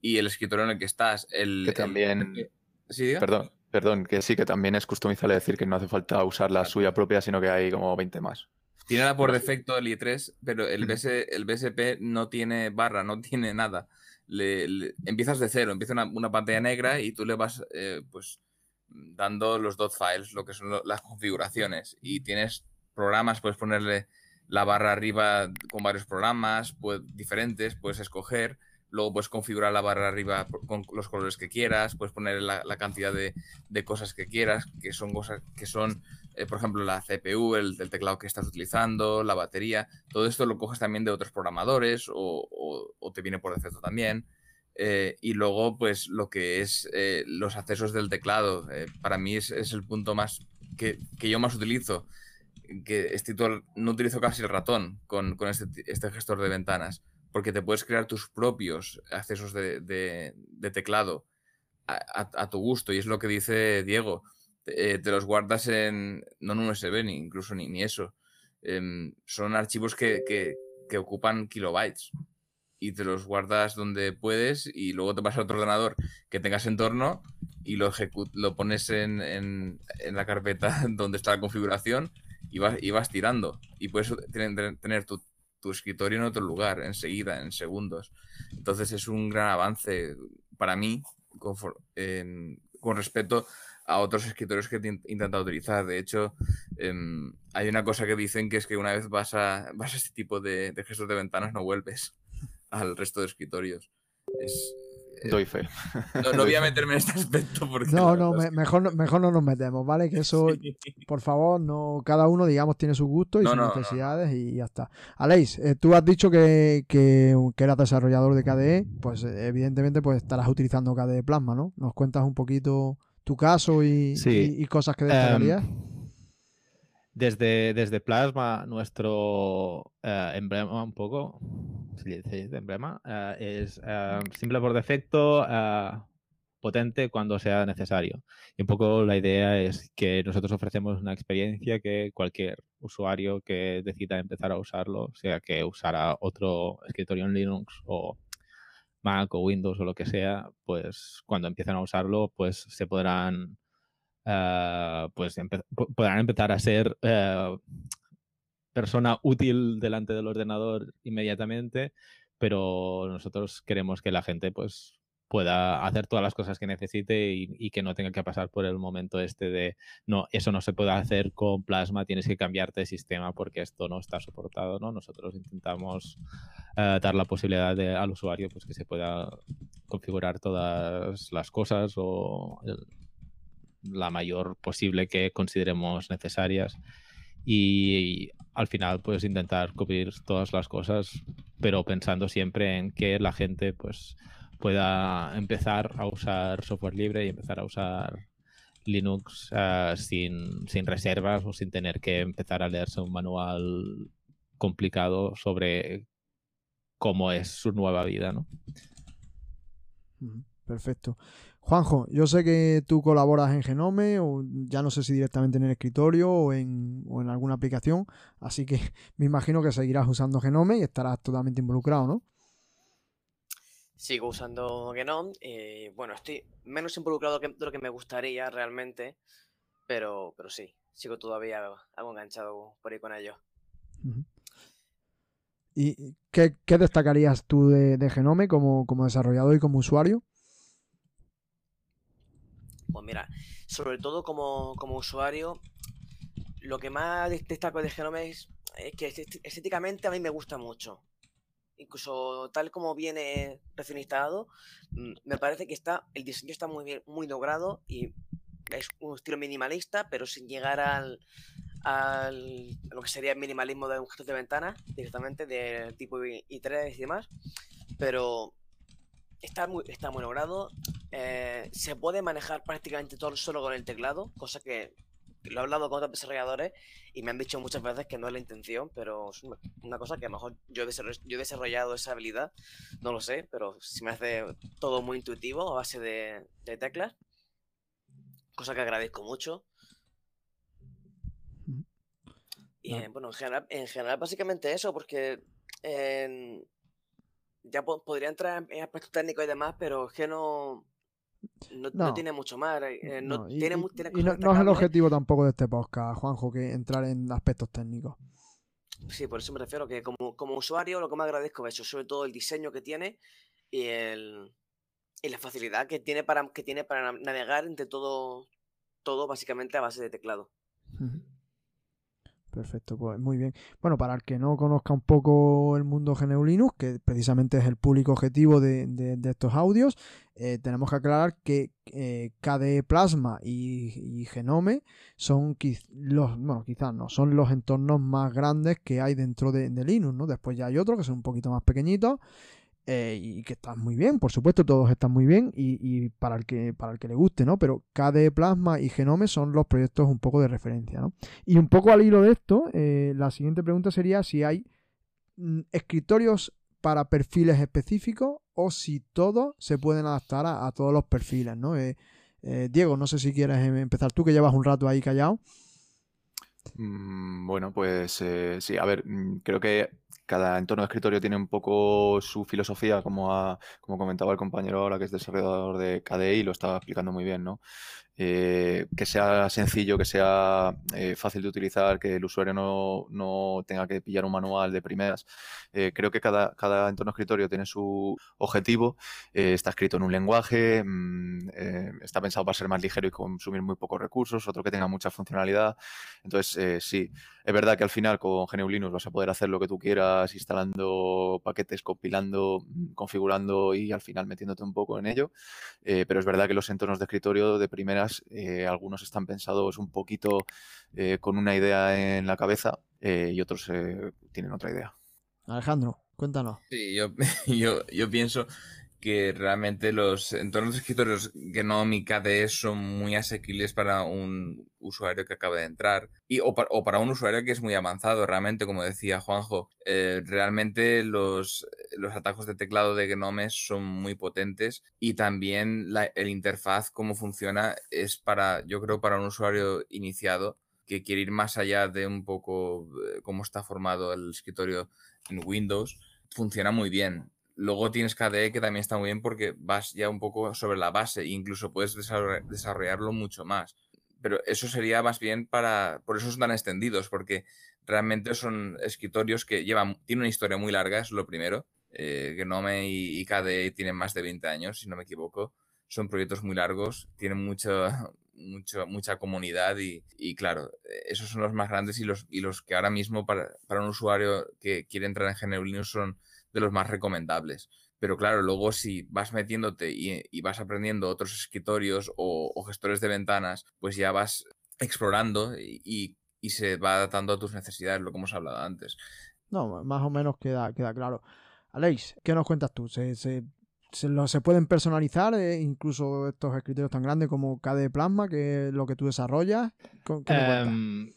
y el escritorio en el que estás. El, que también... ¿Sí, Perdón, perdón, que sí, que también es customizable decir que no hace falta usar la suya propia, sino que hay como 20 más. Tiene la por defecto el i3, pero el, el BSP no tiene barra, no tiene nada. Le, empiezas de cero, empieza una, pantalla negra y tú le vas eh, pues dando los dot files, lo que son las configuraciones. Y tienes programas, puedes ponerle la barra arriba con varios programas pues, diferentes, puedes escoger. Luego puedes configurar la barra arriba con los colores que quieras, puedes poner la, cantidad de, de, cosas que quieras, que son cosas que son eh, por ejemplo, la CPU, el, teclado que estás utilizando, la batería, todo esto lo coges también de otros programadores o, te viene por defecto también. Eh, y luego, pues lo que es eh, los accesos del teclado, para mí es, el punto más que, yo más utilizo. Que este no utilizo casi el ratón con, este, este, gestor de ventanas, porque te puedes crear tus propios accesos de, teclado a, tu gusto. Y es lo que dice Diego eh, te los guardas en, no en un USB, ni incluso ni, ni eso. Em, son archivos que, que, ocupan kilobytes y te los guardas donde puedes y luego te vas a otro ordenador que tengas en torno y lo, lo pones en, en, en, la carpeta donde está la configuración y vas, y vas tirando. Y puedes tener, tener tu, tu, escritorio en otro lugar enseguida, en segundos. Entonces es un gran avance para mí con, con respecto a otros escritores que he intentado utilizar. De hecho, em, hay una cosa que dicen que es que una vez vas a, vas a este tipo de, gestos de ventanas no vuelves al resto de escritorios. Es, eh, Doy fe. No, voy a meterme en este aspecto porque... No, no, mejor, mejor no nos metemos, ¿vale? Que eso, por favor, no cada uno, digamos, tiene su gusto y sus necesidades y ya está. Aleix, eh, tú has dicho que, que, eras desarrollador de KDE, pues evidentemente pues estarás utilizando KDE Plasma, ¿no? ¿Nos cuentas un poquito tu caso y, cosas que destacarías? Em, desde, desde Plasma, nuestro eh, emblema, un poco, si dice emblema, eh, es em, simple por defecto, eh, potente cuando sea necesario. Y un poco la idea es que nosotros ofrecemos una experiencia que cualquier usuario que decida empezar a usarlo, sea que usara otro escritorio en Linux o Mac o Windows o lo que sea, pues cuando empiezan a usarlo, pues se podrán, eh, pues podrán empezar a ser eh, persona útil delante del ordenador inmediatamente, pero nosotros queremos que la gente pues pueda hacer todas las cosas que necesite y, que no tenga que pasar por el momento este de no, eso no se puede hacer con plasma, tienes que cambiarte de sistema porque esto no está soportado, ¿no? Nosotros intentamos eh, dar la posibilidad al usuario pues que se pueda configurar todas las cosas o la mayor posible que consideremos necesarias y, al final pues intentar cubrir todas las cosas pero pensando siempre en que la gente pues pueda empezar a usar software libre y empezar a usar Linux eh, sin, sin, reservas o sin tener que empezar a leerse un manual complicado sobre cómo es su nueva vida, ¿no? Perfecto. Juanjo, yo sé que tú colaboras en Genome, o ya no sé si directamente en el escritorio o en, o en alguna aplicación, así que me imagino que seguirás usando Genome y estarás totalmente involucrado, ¿no? Sigo usando Genome. y bueno, estoy menos involucrado de lo que me gustaría realmente, pero, pero sí, sigo todavía algo enganchado por ahí con ello. ¿Y qué, destacarías tú de, Genome como, desarrollador y como usuario? Pues mira, sobre todo como, usuario, lo que más destaco de Genome es que estéticamente a mí me gusta mucho incluso tal como viene recién instalado, mm, me parece que está, el diseño está muy bien, muy logrado y es un estilo minimalista, pero sin llegar al, al lo que sería el minimalismo de gestor de ventana, directamente de tipo i3 y demás. Pero está muy, está muy logrado. Eh, se puede manejar prácticamente todo solo con el teclado, cosa que lo he hablado con otros desarrolladores y me han dicho muchas veces que no es la intención, pero es una, cosa que a lo mejor yo he, yo he desarrollado esa habilidad, no lo sé, pero si me hace todo muy intuitivo a base de, teclas, cosa que agradezco mucho. Y bueno, en general, en general básicamente eso, porque ya podría entrar en aspectos técnicos y demás, pero es que no, no, tiene mucho más. Eh, no, tiene, no, es el objetivo tampoco de este podcast, Juanjo, que entrar en aspectos técnicos. Sí, por eso me refiero que como, como usuario lo que me agradezco es eso, sobre todo el diseño que tiene y, el, y la facilidad que tiene para, que tiene para navegar entre todo, todo básicamente a base de teclado. Perfecto, pues muy bien. Bueno, para el que no conozca un poco el mundo GNU Linux, que precisamente es el público objetivo de, estos audios, eh, tenemos que aclarar que eh, KDE Plasma y, Genome son los, bueno, quizás no, son los entornos más grandes que hay dentro de, de Linux, ¿no? Después ya hay otros que son un poquito más pequeñitos eh, y que están muy bien, por supuesto, todos están muy bien y, para, el que, para el que le guste, ¿no? Pero KDE Plasma y Genome son los proyectos un poco de referencia, ¿no? Y un poco al hilo de esto, eh, la siguiente pregunta sería si hay mm, escritorios para perfiles específicos o si todos se pueden adaptar a, todos los perfiles, ¿no? Eh, Diego, no sé si quieres empezar tú, que llevas un rato ahí callado. Mm, bueno, pues sí, a ver, mm, creo que cada entorno de escritorio tiene un poco su filosofía, como, como comentaba el compañero ahora que es desarrollador de KDE y lo estaba explicando muy bien, ¿no? Eh, que sea sencillo, que sea eh, fácil de utilizar, que el usuario no, tenga que pillar un manual de primeras. Eh, creo que cada, cada, entorno escritorio tiene su objetivo, está escrito en un lenguaje, mm, está pensado para ser más ligero y consumir muy pocos recursos, otro que tenga mucha funcionalidad. Entonces, sí, es verdad que al final con GNU Linux vas a poder hacer lo que tú quieras, instalando paquetes, compilando, mm, configurando y al final metiéndote un poco en ello, pero es verdad que los entornos de escritorio de primeras eh, algunos están pensados un poquito eh, con una idea en la cabeza eh, y otros tienen otra idea. Alejandro, cuéntanos. Sí, yo, yo, yo pienso que realmente los entornos de escritorios Gnome y KDE son muy asequibles para un usuario que acaba de entrar y, o, para, un usuario que es muy avanzado. Realmente, como decía Juanjo, eh, realmente los, los atajos de teclado de Gnome son muy potentes y también la, el interfaz, cómo funciona, es para, yo creo, para un usuario iniciado que quiere ir más allá de un poco eh, cómo está formado el escritorio en Windows, funciona muy bien Luego tienes KDE que también está muy bien porque vas ya un poco sobre la base incluso puedes desarrollarlo mucho más. Pero eso sería más bien para... Por eso son tan extendidos, porque realmente son escritorios que llevan... Tienen una historia muy larga, es lo primero. Eh, Gnome y, KDE tienen más de 20 años, si no me equivoco. Son proyectos muy largos, tienen mucha, mucho, mucha comunidad y, claro, esos son los más grandes y los, y los que ahora mismo para, para un usuario que quiere entrar en GNU Linux son de los más recomendables. Pero claro, luego si vas metiéndote y, vas aprendiendo otros escritorios o, gestores de ventanas, pues ya vas explorando y, se va adaptando a tus necesidades, lo que hemos hablado antes. No, más o menos queda, queda claro. Aleix, ¿qué nos cuentas tú? ¿Se, se, se, pueden personalizar eh, incluso estos escritorios tan grandes como KDE Plasma, que es lo que tú desarrollas? Em,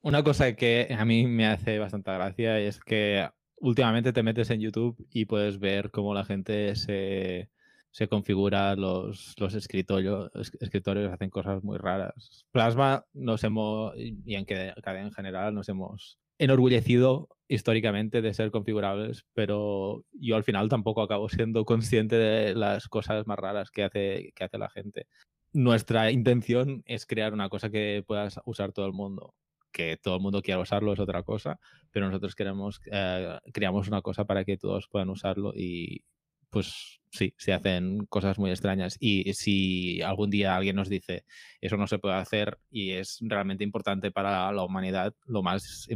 una cosa que a mí me hace bastante gracia es que últimamente te metes en YouTube y puedes ver cómo la gente se, se configura los, los escritorios, escritorios, hacen cosas muy raras. Plasma nos hemos, y en cadena en general, nos hemos enorgullecido históricamente de ser configurables, pero yo al final tampoco acabo siendo consciente de las cosas más raras que hace, que hace la gente. Nuestra intención es crear una cosa que puedas usar todo el mundo que todo el mundo quiera usarlo es otra cosa, pero nosotros queremos, eh, creamos una cosa para que todos puedan usarlo y pues sí, se hacen cosas muy extrañas. Y si algún día alguien nos dice eso no se puede hacer y es realmente importante para la humanidad, lo más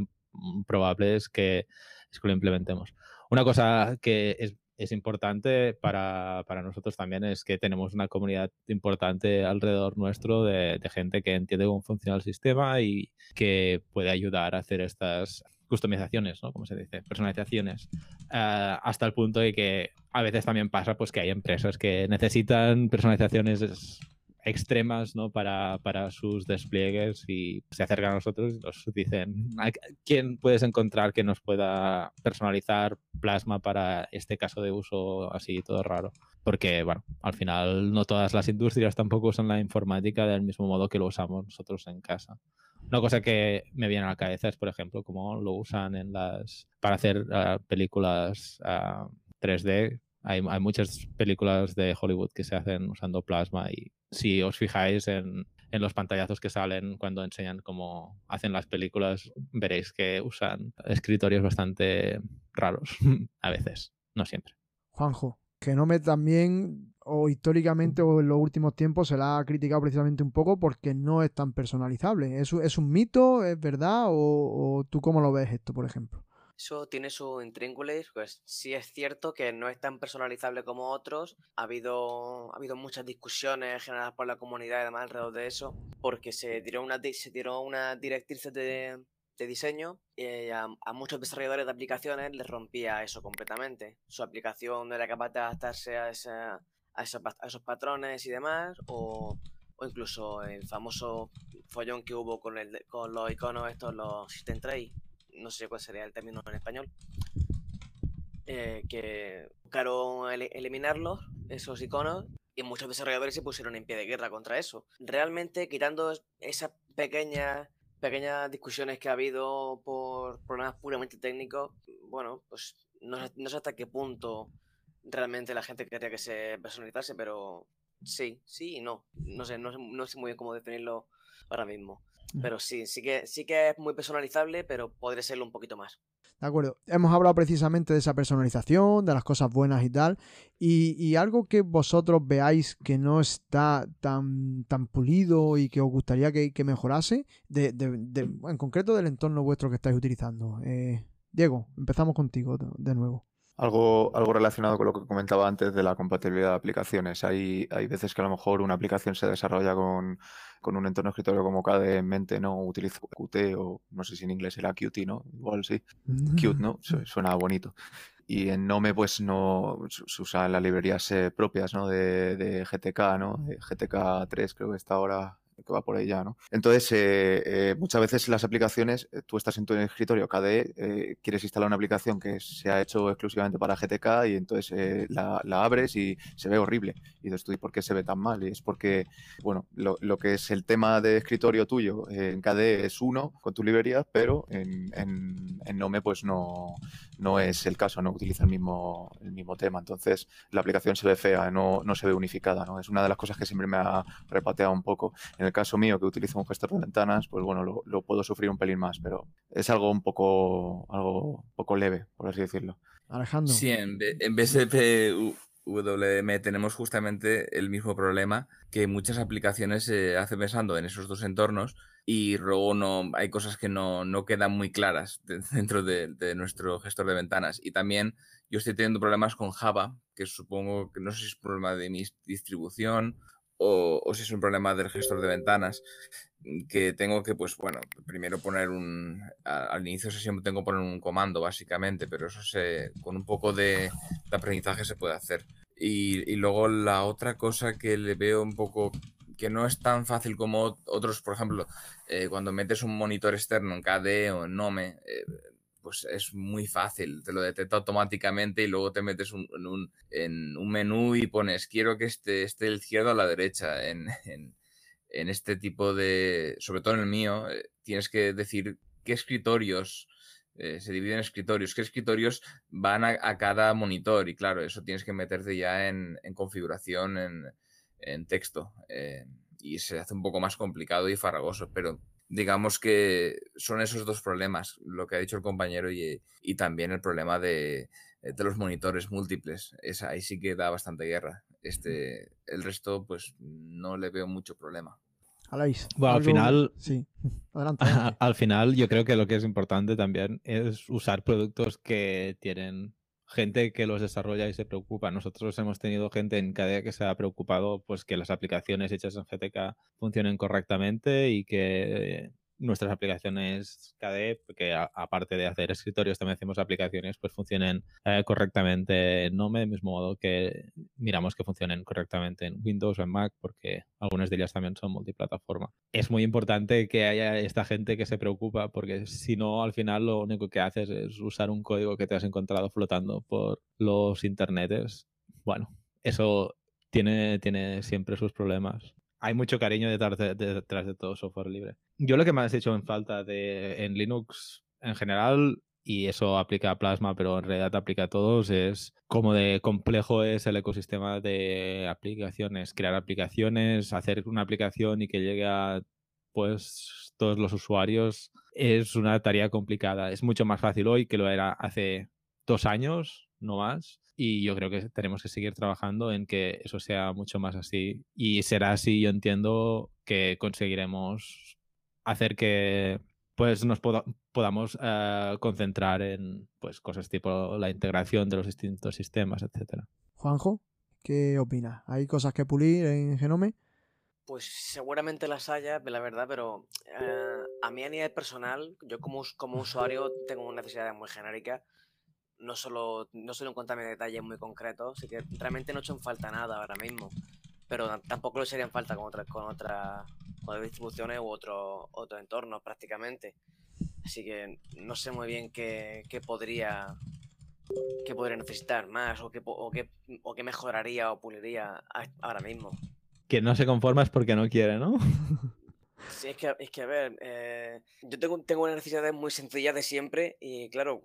probable es que, es que lo implementemos. Una cosa que es es importante para, nosotros también es que tenemos una comunidad importante alrededor nuestro de, gente que entiende cómo funciona el sistema y que puede ayudar a hacer estas customizaciones, ¿no? Como se dice, personalizaciones, ah, hasta el punto de que a veces también pasa pues que hay empresas que necesitan personalizaciones extremas ¿no? para, para, sus despliegues y se acercan a nosotros y nos dicen quién puedes encontrar que nos pueda personalizar plasma para este caso de uso así todo raro. Porque, bueno, al final no todas las industrias tampoco usan la informática del mismo modo que lo usamos nosotros en casa. Una cosa que me viene a la cabeza es, por ejemplo, cómo lo usan en las para hacer uh, películas uh, ah, 3D. Hay, hay, muchas películas de Hollywood que se hacen usando plasma y si os fijáis en, los pantallazos que salen cuando enseñan cómo hacen las películas, veréis que usan escritorios bastante raros a veces, no siempre. Juanjo, que no me también o históricamente o en los últimos tiempos se la ha criticado precisamente un poco porque no es tan personalizable. ¿Es, es un mito? ¿Es verdad? O, tú cómo lo ves esto, por ejemplo? Eso tiene su intríngulis, pues sí es cierto que no es tan personalizable como otros. Ha habido, ha habido muchas discusiones generadas por la comunidad y demás alrededor de eso, porque se tiró una, se tiró una directriz de, de diseño y a, muchos desarrolladores de aplicaciones les rompía eso completamente. Su aplicación no era capaz de adaptarse a, a, esos, patrones y demás, o, o, incluso el famoso follón que hubo con, el, con los iconos estos, los system tray, no sé cuál sería el término en español, eh, que buscaron eliminarlos, esos iconos, y muchos desarrolladores se pusieron en pie de guerra contra eso. Realmente, quitando esas pequeñas pequeñas discusiones que ha habido por problemas puramente técnicos, bueno, pues no, no sé hasta qué punto realmente la gente quería que se personalizase, pero sí, sí y no. No sé, no, no sé muy bien cómo definirlo ahora mismo. Pero sí, sí que, sí que es muy personalizable, pero podría serlo un poquito más. De acuerdo. Hemos hablado precisamente de esa personalización, de las cosas buenas y tal. Y, algo que vosotros veáis que no está tan, tan pulido y que os gustaría que, mejorase, de, en concreto del entorno vuestro que estáis utilizando. Eh, Diego, empezamos contigo de nuevo. Algo, algo relacionado con lo que comentaba antes de la compatibilidad de aplicaciones. Hay, hay veces que a lo mejor una aplicación se desarrolla con, con un entorno escritorio como KDE en mente, ¿no? Utilizo Qt o no sé si en inglés era Qt, ¿no? Igual sí. Cute, ¿no? Suena bonito. Y en Nome, pues no se usan las librerías eh, propias, ¿no? De, de GTK, ¿no? De GTK 3 creo que está ahora que va por ahí ya, ¿no? Entonces, eh, eh, muchas veces las aplicaciones, eh, tú estás en tu escritorio KDE, quieres instalar una aplicación que se ha hecho exclusivamente para GTK y entonces la, abres y se ve horrible. Y dices tú, ¿y por qué se ve tan mal? Y es porque, bueno, lo, que es el tema de escritorio tuyo en KDE es uno con tu librería, pero en, en, Nome pues no, no es el caso, no utiliza el mismo, el mismo tema. Entonces, la aplicación se ve fea, no, no se ve unificada, ¿no? Es una de las cosas que siempre me ha repateado un poco. En el caso mío, que utilizo un gestor de ventanas, pues bueno, lo, puedo sufrir un pelín más, pero es algo un poco, algo poco leve, por así decirlo. Alejandro. Sí, en, en BSP WM tenemos justamente el mismo problema que muchas aplicaciones se hacen pensando en esos dos entornos y luego no hay cosas que no, no quedan muy claras dentro de, de, nuestro gestor de ventanas. Y también yo estoy teniendo problemas con Java, que supongo que no sé si es problema de mi distribución o, si es un problema del gestor de ventanas, mm, que tengo que, pues bueno, primero poner un, al inicio de sesión tengo que poner un comando básicamente, pero eso se, con un poco de, aprendizaje se puede hacer. Y, luego la otra cosa que le veo un poco que no es tan fácil como otros, por ejemplo, eh, cuando metes un monitor externo en KDE o en Nome, eh, pues es muy fácil, te lo detecta automáticamente y luego te metes en, un, menú y pones quiero que esté, esté el izquierdo a la derecha. En, este tipo de, sobre todo en el mío, eh, tienes que decir qué escritorios eh, se dividen en escritorios, qué escritorios van a, cada monitor y claro, eso tienes que meterte ya en, configuración en, texto. Eh, y se hace un poco más complicado y farragoso, pero digamos que son esos dos problemas, lo que ha dicho el compañero y, también el problema de, los monitores múltiples. ahí sí que da bastante guerra. Este, el resto, pues no le veo mucho problema. Bueno, al final, sí. adelante. al final, yo creo que lo que es importante también es usar productos que tienen gente que los desarrolla y se preocupa. Nosotros hemos tenido gente en cadena que se ha preocupado pues que las aplicaciones hechas en GTK funcionen correctamente y que nuestras aplicaciones KDE, que aparte de hacer escritorios, también hacemos aplicaciones, pues funcionen eh, correctamente en Nome, del mismo modo que miramos que funcionen correctamente en Windows o en Mac, porque algunas de ellas también son multiplataforma. Es muy importante que haya esta gente que se preocupa, porque si no, al final lo único que haces es usar un código que te has encontrado flotando por los internetes. Bueno, eso tiene, tiene siempre sus problemas hay mucho cariño detrás de, detrás de todo software libre. Yo lo que más he hecho en falta de, en Linux en general, y eso aplica a Plasma, pero en realidad aplica a todos, es cómo de complejo es el ecosistema de aplicaciones, crear aplicaciones, hacer una aplicación y que llegue a pues todos los usuarios es una tarea complicada. Es mucho más fácil hoy que lo era hace dos años, no más. Y yo creo que tenemos que seguir trabajando en que eso sea mucho más así. Y será así, yo entiendo, que conseguiremos hacer que pues nos podamos eh, concentrar en pues cosas tipo la integración de los distintos sistemas, etcétera. Juanjo, ¿qué opinas? ¿Hay cosas que pulir en Genome? Pues seguramente las haya, la verdad, pero eh, a mí a nivel personal, yo como, como usuario tengo una necesidad muy genérica no solo, no solo encontrarme detalles muy concretos, así que realmente no he hecho en falta nada ahora mismo. Pero tampoco lo sería en falta con otras con otras distribuciones u otros otro entornos prácticamente. Así que no sé muy bien qué, qué podría qué podría necesitar más o qué, o qué, o qué mejoraría o puliría ahora mismo. Que no se conforma es porque no quiere, ¿no? Sí, es que, es que a ver, eh, yo tengo, tengo una necesidad muy sencilla de siempre y claro,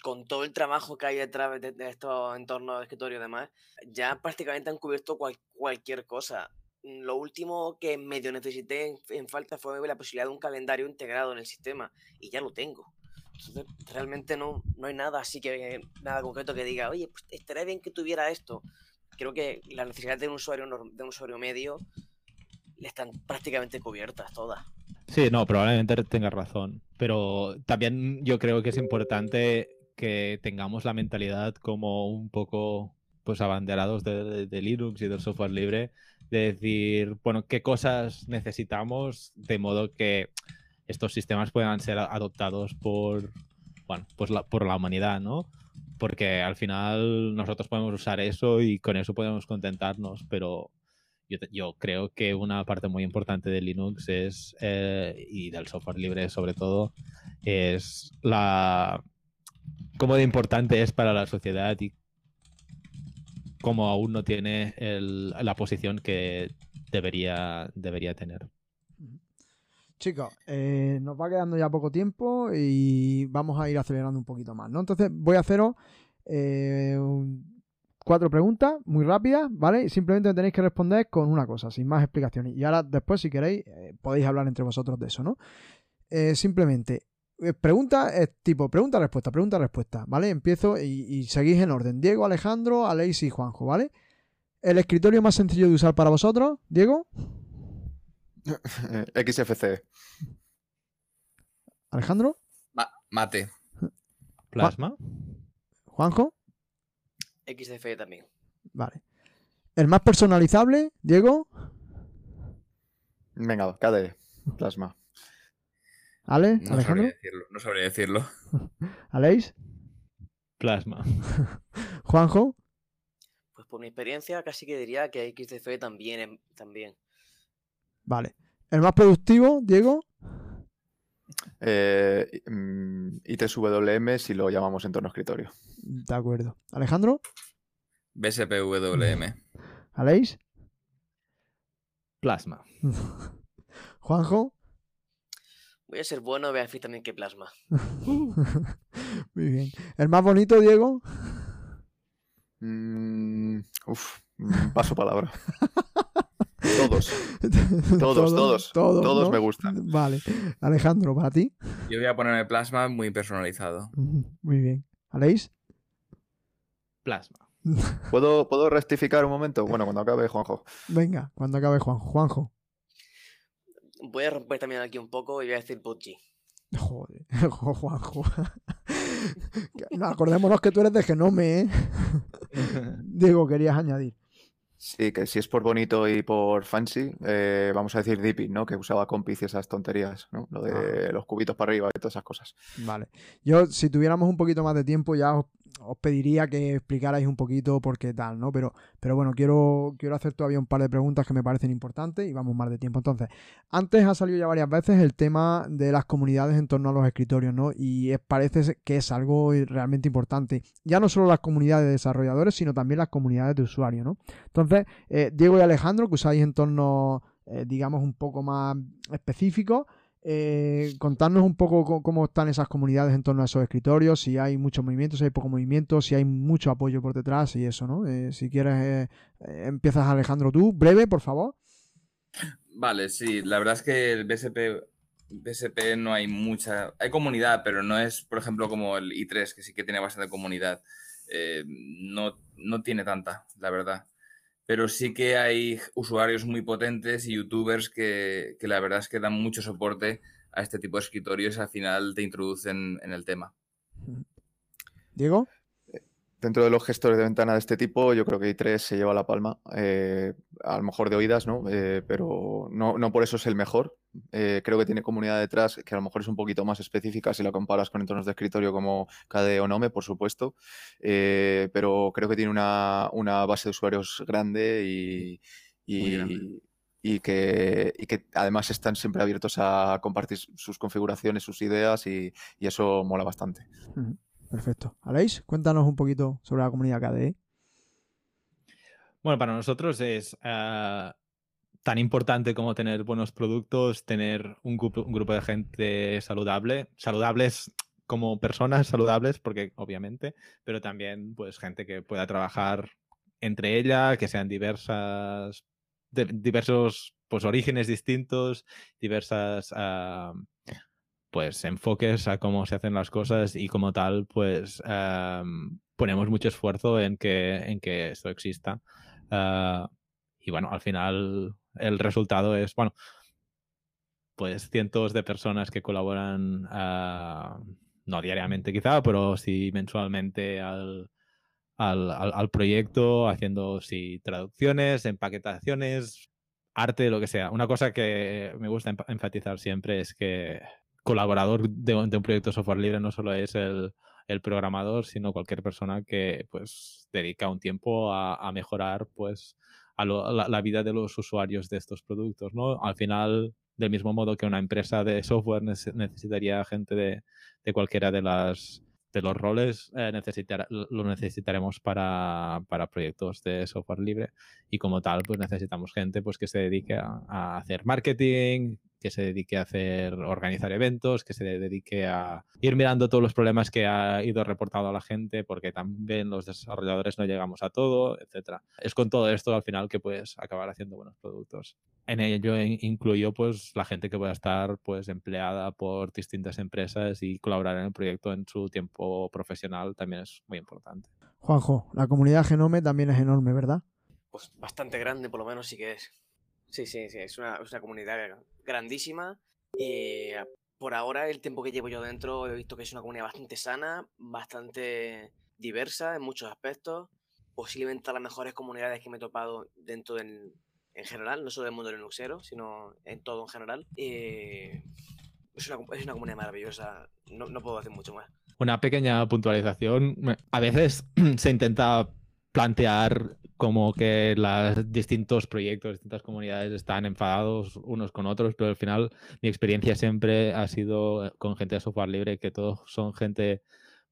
con todo el trabajo que hay detrás de, estos entornos de escritorio y demás, ya prácticamente han cubierto cualquier cosa. Lo último que medio necesité en, falta fue la posibilidad de un calendario integrado en el sistema y ya lo tengo. Entonces, realmente no, no hay nada así que nada concreto que diga, oye, pues estaría bien que tuviera esto. Creo que las necesidades de un usuario, de un usuario medio están prácticamente cubiertas todas. Sí, no, probablemente tengas razón. Pero también yo creo que es importante que tengamos la mentalidad como un poco pues abanderados de, Linux y del software libre, de decir, bueno, qué cosas necesitamos de modo que estos sistemas puedan ser adoptados por, bueno, pues por la humanidad, ¿no? Porque al final nosotros podemos usar eso y con eso podemos contentarnos, pero yo, creo que una parte muy importante de Linux es, eh, y del software libre sobre todo, es la cómo de importante es para la sociedad y cómo aún no tiene la posición que debería, debería tener. Chicos, eh, nos va quedando ya poco tiempo y vamos a ir acelerando un poquito más, ¿no? Entonces voy a haceros eh, cuatro preguntas muy rápidas, ¿vale? Simplemente tenéis que responder con una cosa, sin más explicaciones. Y ahora después, si queréis, eh, podéis hablar entre vosotros de eso, ¿no? simplemente, pregunta es tipo pregunta-respuesta, pregunta-respuesta, ¿vale? Empiezo y, seguís en orden. Diego, Alejandro, Aleix y Juanjo, ¿vale? ¿El escritorio más sencillo de usar para vosotros, Diego? XFC. Alejandro. mate. Plasma. Juanjo. XFE también. Vale. ¿El más personalizable, Diego? Venga, KDE. Plasma. ¿Ale? No ¿Alejandro? decirlo, no sabría decirlo. ¿Aleix? Plasma. ¿Juanjo? Pues por mi experiencia casi que diría que XDF también, también. Vale. ¿El más productivo, Diego? Eh, mm, ITSWM si lo llamamos entorno escritorio. De acuerdo. ¿Alejandro? BSPWM. ¿Aleix? Plasma. ¿Juanjo? Voy a ser bueno, voy a decir también que plasma. Muy bien. ¿El más bonito, Diego? Mm, uf, mm, paso palabra. todos. Todos, todos. Todos, me gustan. Vale. Alejandro, ¿para ti? Yo voy a ponerme plasma muy personalizado. Muy bien. ¿Aleix? Plasma. ¿Puedo, ¿Puedo rectificar un momento? Bueno, cuando acabe Juanjo. Venga, cuando acabe Juanjo. Juanjo. Voy a romper también aquí un poco y voy a decir PUBG. Joder, Juanjo. no, acordémonos que tú eres de Genome, ¿eh? Diego, querías añadir. Sí, que si es por bonito y por fancy, eh, vamos a decir Dipping, ¿no? Que usaba compis y esas tonterías, ¿no? Lo de los cubitos para arriba y todas esas cosas. Vale. Yo, si tuviéramos un poquito más de tiempo, ya os, os pediría que explicarais un poquito por qué tal, ¿no? Pero, pero bueno, quiero, quiero hacer todavía un par de preguntas que me parecen importantes y vamos más de tiempo. Entonces, antes ha salido ya varias veces el tema de las comunidades en torno a los escritorios, ¿no? Y parece que es algo realmente importante. Ya no solo las comunidades de desarrolladores, sino también las comunidades de usuarios, ¿no? Entonces, eh, Diego y Alejandro, que usáis entornos, eh, digamos, un poco más específicos, eh, contarnos un poco co- cómo están esas comunidades en torno a esos escritorios, si hay mucho movimiento, si hay poco movimiento, si hay mucho apoyo por detrás y eso, ¿no? Eh, si quieres, eh, eh, empiezas Alejandro tú, breve, por favor. Vale, sí, la verdad es que el BSP, BSP no hay mucha, hay comunidad, pero no es, por ejemplo, como el i3, que sí que tiene bastante comunidad. No, no tiene tanta, la verdad. Pero sí que hay usuarios muy potentes y youtubers que, que la verdad es que dan mucho soporte a este tipo de escritorios y al final te introducen en el tema. Diego. Dentro de los gestores de ventana de este tipo, yo creo que i3 se lleva la palma, eh, a lo mejor de oídas, ¿no? Eh, pero no, no por eso es el mejor. Eh, creo que tiene comunidad detrás que a lo mejor es un poquito más específica si la comparas con entornos de escritorio como KDE o Nome, por supuesto. Eh, pero creo que tiene una, una base de usuarios grande y, y- grande. y que, y que además están siempre abiertos a compartir sus configuraciones, sus ideas y, y eso mola bastante. Perfecto. Aleix, cuéntanos un poquito sobre la comunidad KDE. Bueno, para nosotros es ah, tan importante como tener buenos productos, tener un grupo, un grupo de gente saludable, saludables como personas saludables, porque obviamente, pero también pues gente que pueda trabajar entre ella, que sean diversas, diversos pues orígenes distintos, diversas ah, pues enfoques a cómo se hacen las cosas y como tal pues am, ponemos mucho esfuerzo en que, en que esto exista. Ah, y bueno, al final el resultado es, bueno, pues cientos de personas que colaboran, ah, no diariamente quizá, pero sí mensualmente al, al, al- proyecto, haciendo sí, traducciones, empaquetaciones, arte, lo que sea. Una cosa que me gusta enfatizar siempre es que colaborador de, un- proyecto de software libre no solo es el, el programador, sino cualquier persona que pues dedica un tiempo a, mejorar pues a lo- la, vida de los usuarios de estos productos, ¿no? Al final, del mismo modo que una empresa de software nece- necesitaría gente de, de cualquiera de las de los roles eh, necesitar- lo necesitaremos para, para proyectos de software libre y como tal pues necesitamos gente pues que se dedique a hacer marketing que se dedique a hacer organizar eventos que se dedique a ir mirando todos los problemas que ha ido reportado a la gente porque también los desarrolladores no llegamos a todo etcétera es con todo esto al final que puedes acabar haciendo buenos productos en ello in- incluyo pues la gente que pueda estar pues empleada por distintas empresas y colaborar en el proyecto en su tiempo profesional también es muy importante Juanjo, la comunidad Genome también es enorme, ¿verdad? Pues bastante grande, por lo menos sí que es. Sí, sí, sí, es una, es una comunidad grandísima. Eh, por ahora, el tiempo que llevo yo dentro, he visto que es una comunidad bastante sana, bastante diversa en muchos aspectos. Posiblemente las mejores comunidades que me he topado dentro del, en general, no solo del mundo linuxero, sino en todo en general. Y es una, es una comunidad maravillosa, no, no puedo decir mucho más. Una pequeña puntualización. A veces se intenta plantear como que los distintos proyectos, distintas comunidades están enfadados unos con otros, pero al final mi experiencia siempre ha sido eh, con gente de software libre, que todos son gente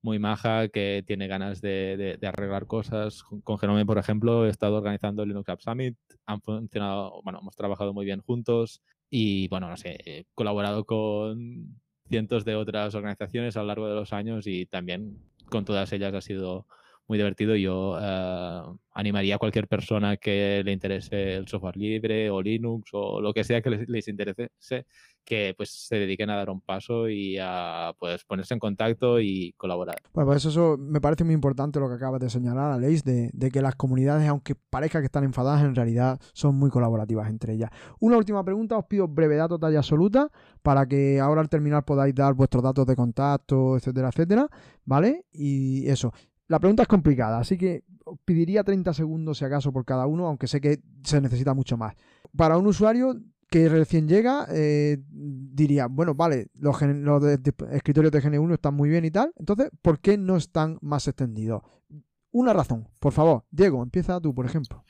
muy maja, que tiene ganas de, de- de arreglar cosas. Con- Genome, por ejemplo, he estado organizando el Linux App Summit, han funcionado, bueno, hemos trabajado muy bien juntos y, bueno, no sé, he colaborado con cientos de otras organizaciones a lo largo de los años y también con todas ellas ha sido muy divertido. Yo eh, animaría a cualquier persona que le interese el software libre o Linux o lo que sea que les, interese que pues se dediquen a dar un paso y a pues ponerse en contacto y colaborar. Bueno, pues eso me parece muy importante lo que acabas de señalar, Aleix, de, de que las comunidades, aunque parezca que están enfadadas, en realidad son muy colaborativas entre ellas. Una última pregunta, os pido brevedad total y absoluta para que ahora al terminar podáis dar vuestros datos de contacto, etcétera, etcétera, ¿vale? Y eso. La pregunta es complicada, así que pediría 30 segundos si acaso por cada uno, aunque sé que se necesita mucho más. Para un usuario que recién llega, eh, diría, bueno, vale, los, escritorios de GN1 están muy bien y tal, entonces, ¿por qué no están más extendidos? Una razón, por favor. Diego, empieza tú, por ejemplo.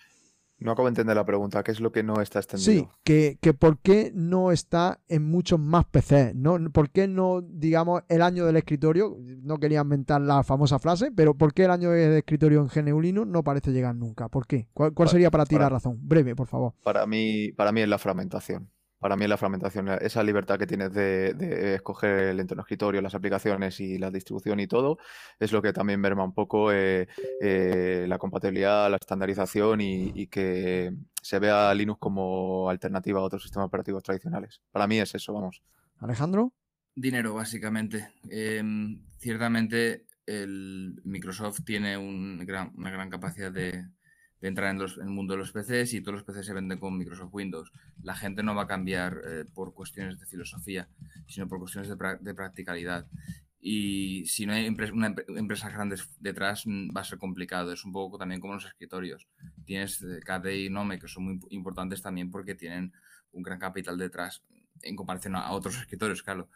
No acabo de entender la pregunta. ¿Qué es lo que no está extendido? Sí, que, que por qué no está en muchos más PCs. ¿no? ¿Por qué no, digamos, el año del escritorio? No quería inventar la famosa frase, pero ¿por qué el año del escritorio en GNU Linux no parece llegar nunca? ¿Por qué? ¿Cuál, sería para ti la razón? Breve, por favor. Para mí, para mí es la fragmentación para mí la fragmentación, esa libertad que tienes de, escoger el entorno escritorio, las aplicaciones y la distribución y todo, es lo que también merma un poco eh, eh, la compatibilidad, la estandarización y, que se vea Linux como alternativa a otros sistemas operativos tradicionales. Para mí es eso, vamos. Alejandro. Dinero, básicamente. Em, ciertamente el Microsoft tiene una gran capacidad de, de entrar en, el mundo de los PCs y todos los PCs se venden con Microsoft Windows. La gente no va a cambiar eh, por cuestiones de filosofía, sino por cuestiones de, practicalidad. Y si no hay empresas grandes detrás, va a ser complicado. Es un poco también como los escritorios. Tienes eh, KDE y Nome, que son muy importantes también porque tienen un gran capital detrás en comparación a otros escritorios, claro.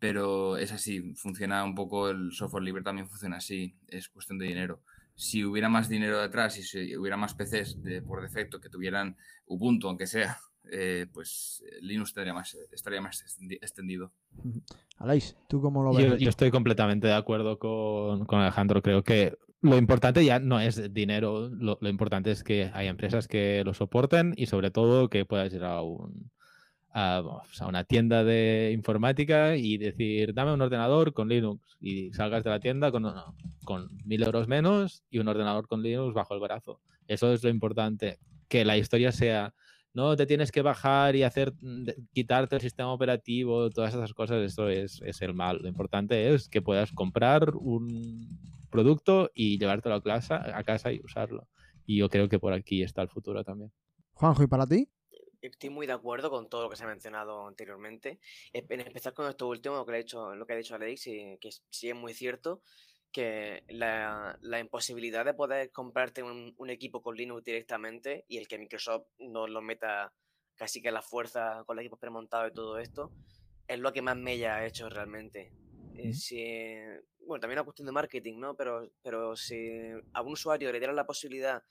Pero es así, funciona un poco, el software libre también funciona así, es cuestión de dinero si hubiera más dinero detrás y si hubiera más PCs de, por defecto que tuvieran Ubuntu, aunque sea, eh, pues eh, Linux estaría más, estaría más extendido. Aleix, ¿tú cómo lo ves? Yo, estoy completamente de acuerdo con, Alejandro. Creo que lo importante ya no es dinero, lo, lo, importante es que hay empresas que lo soporten y sobre todo que puedas ir a un, a, una tienda de informática y decir, dame un ordenador con Linux y salgas de la tienda con, con mil euros menos y un ordenador con Linux bajo el brazo. Eso es lo importante, que la historia sea, no te tienes que bajar y hacer, mm, quitarte el sistema operativo, todas esas cosas, eso es, es el mal. Lo importante es que puedas comprar un producto y llevártelo a casa, a casa y usarlo. Y yo creo que por aquí está el futuro también. Juanjo, ¿y para ti? Estoy muy de acuerdo con todo lo que se ha mencionado anteriormente, en especial con esto último, lo que, ha dicho, lo que ha dicho Alex, y que sí es muy cierto, que la, imposibilidad de poder comprarte un, equipo con Linux directamente y el que Microsoft no lo meta casi que a la fuerza con el equipo premontado y todo esto, es lo que más mella ha hecho realmente. Eh, bueno, también una cuestión de marketing, ¿no? Pero, pero si a un usuario le dieran la posibilidad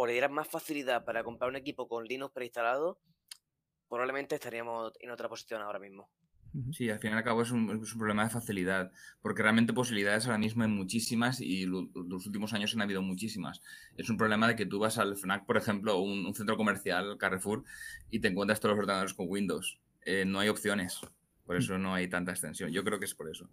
o le dieran más facilidad para comprar un equipo con Linux preinstalado, probablemente estaríamos en otra posición ahora mismo. Sí, al fin y al cabo es un, problema de facilidad, porque realmente posibilidades ahora mismo hay muchísimas y los últimos años han habido muchísimas. Es un problema de que tú vas al FNAC, por ejemplo, un, un centro comercial, Carrefour, y te encuentras todos los ordenadores con Windows. Eh, no hay opciones, por mm. eso no hay tanta extensión. Yo creo que es por eso.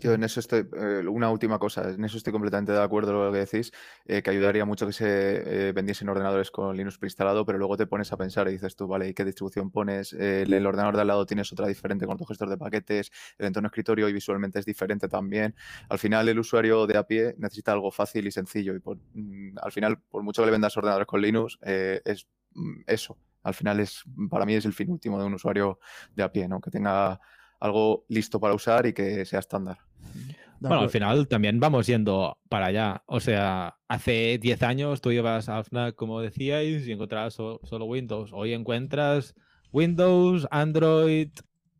Yo en eso estoy, eh, una última cosa, en eso estoy completamente de acuerdo con lo que decís, eh, que ayudaría mucho que se eh, vendiesen ordenadores con Linux preinstalado, pero luego te pones a pensar y dices tú, vale, ¿y qué distribución pones? el, ordenador de al lado tienes otra diferente con tu gestor de paquetes, el entorno escritorio y visualmente es diferente también. Al final el usuario de a pie necesita algo fácil y sencillo y por, mm, al final, por mucho que le vendas ordenadores con Linux, es mm, eso. Al final es, para mí es el fin último de un usuario de a pie, ¿no? Que tenga algo listo para usar y que sea estándar. Bueno, al final también vamos yendo para allá. O sea, hace 10 años tú ibas a FNAC, como decíais, y encontrabas solo Windows. Hoy encuentras Windows, Android,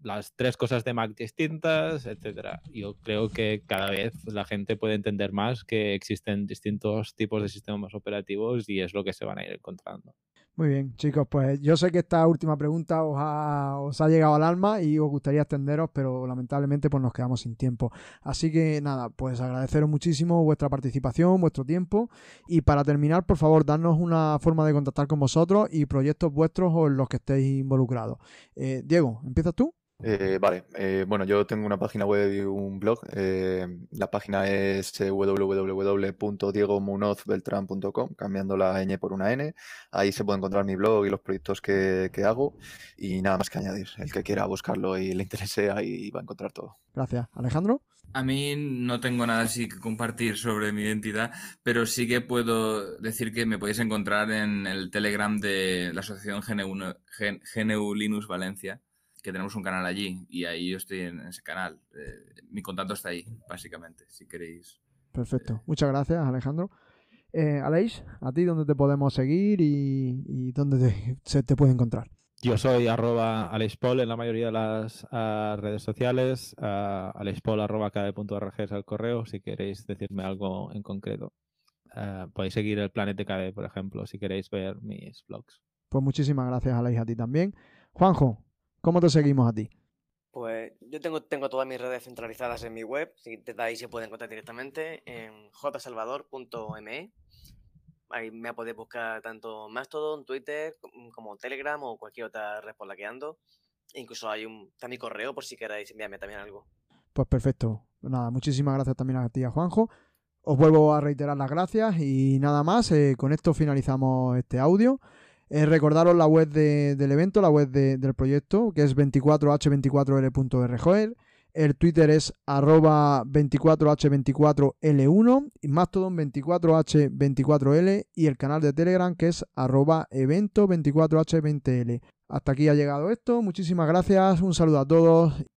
las tres cosas de Mac distintas, etcétera. Yo creo que cada vez la gente puede entender más que existen distintos tipos de sistemas operativos y es lo que se van a ir encontrando. Muy bien, chicos, pues yo sé que esta última pregunta os ha, llegado al alma y os gustaría extenderos, pero lamentablemente pues nos quedamos sin tiempo. Así que nada, pues agradeceros muchísimo vuestra participación, vuestro tiempo y para terminar, por favor, darnos una forma de contactar con vosotros y proyectos vuestros o en los que estéis involucrados. Eh, Diego, ¿empiezas tú? Eh, vale, eh, bueno, yo tengo una página web y un blog. Eh, la página es www.diegomunozbeltran.com, cambiando la ñ por una n. Ahí se puede encontrar mi blog y los proyectos que, hago. Y nada más que añadir. El que quiera buscarlo y le interese, ahí va a encontrar todo. Gracias. Alejandro. A mí no tengo nada así que compartir sobre mi identidad, pero sí que puedo decir que me podéis encontrar en el Telegram de la asociación GNU Linux Valencia que tenemos un canal allí y ahí yo estoy en ese canal. Eh, mi contacto está ahí, básicamente, si queréis. Perfecto. Muchas gracias, Alejandro. Eh, Aleix, ¿a ti dónde te podemos seguir y, y dónde te- se te puede encontrar? Yo soy arroba alexpol en la mayoría de las ah, redes sociales. Uh, alexpol arroba kd.org es el correo si queréis decirme algo en concreto. Ah, podéis seguir el Planete KD, por ejemplo, si queréis ver mis blogs. Pues muchísimas gracias, Aleix, a ti también. Juanjo, ¿cómo te seguimos a ti? Pues yo tengo, tengo todas mis redes centralizadas en mi web, si desde ahí se pueden encontrar directamente en jsalvador.me. Ahí me podéis buscar tanto Mastodon, Twitter, com- como Telegram o cualquier otra red por la que ando. E incluso hay un, está mi correo por si queréis enviarme también algo. Pues perfecto. Nada, muchísimas gracias también a ti, a Juanjo. Os vuelvo a reiterar las gracias y nada más. eh, con esto finalizamos este audio. Eh, recordaros la web de- del evento, la web de- del proyecto, que es 24h24l.rjoel. El Twitter es arroba 24h24l1 y Mastodon 24h24l y el canal de Telegram que es arroba evento 24h20l. Hasta aquí ha llegado esto. Muchísimas gracias. Un saludo a todos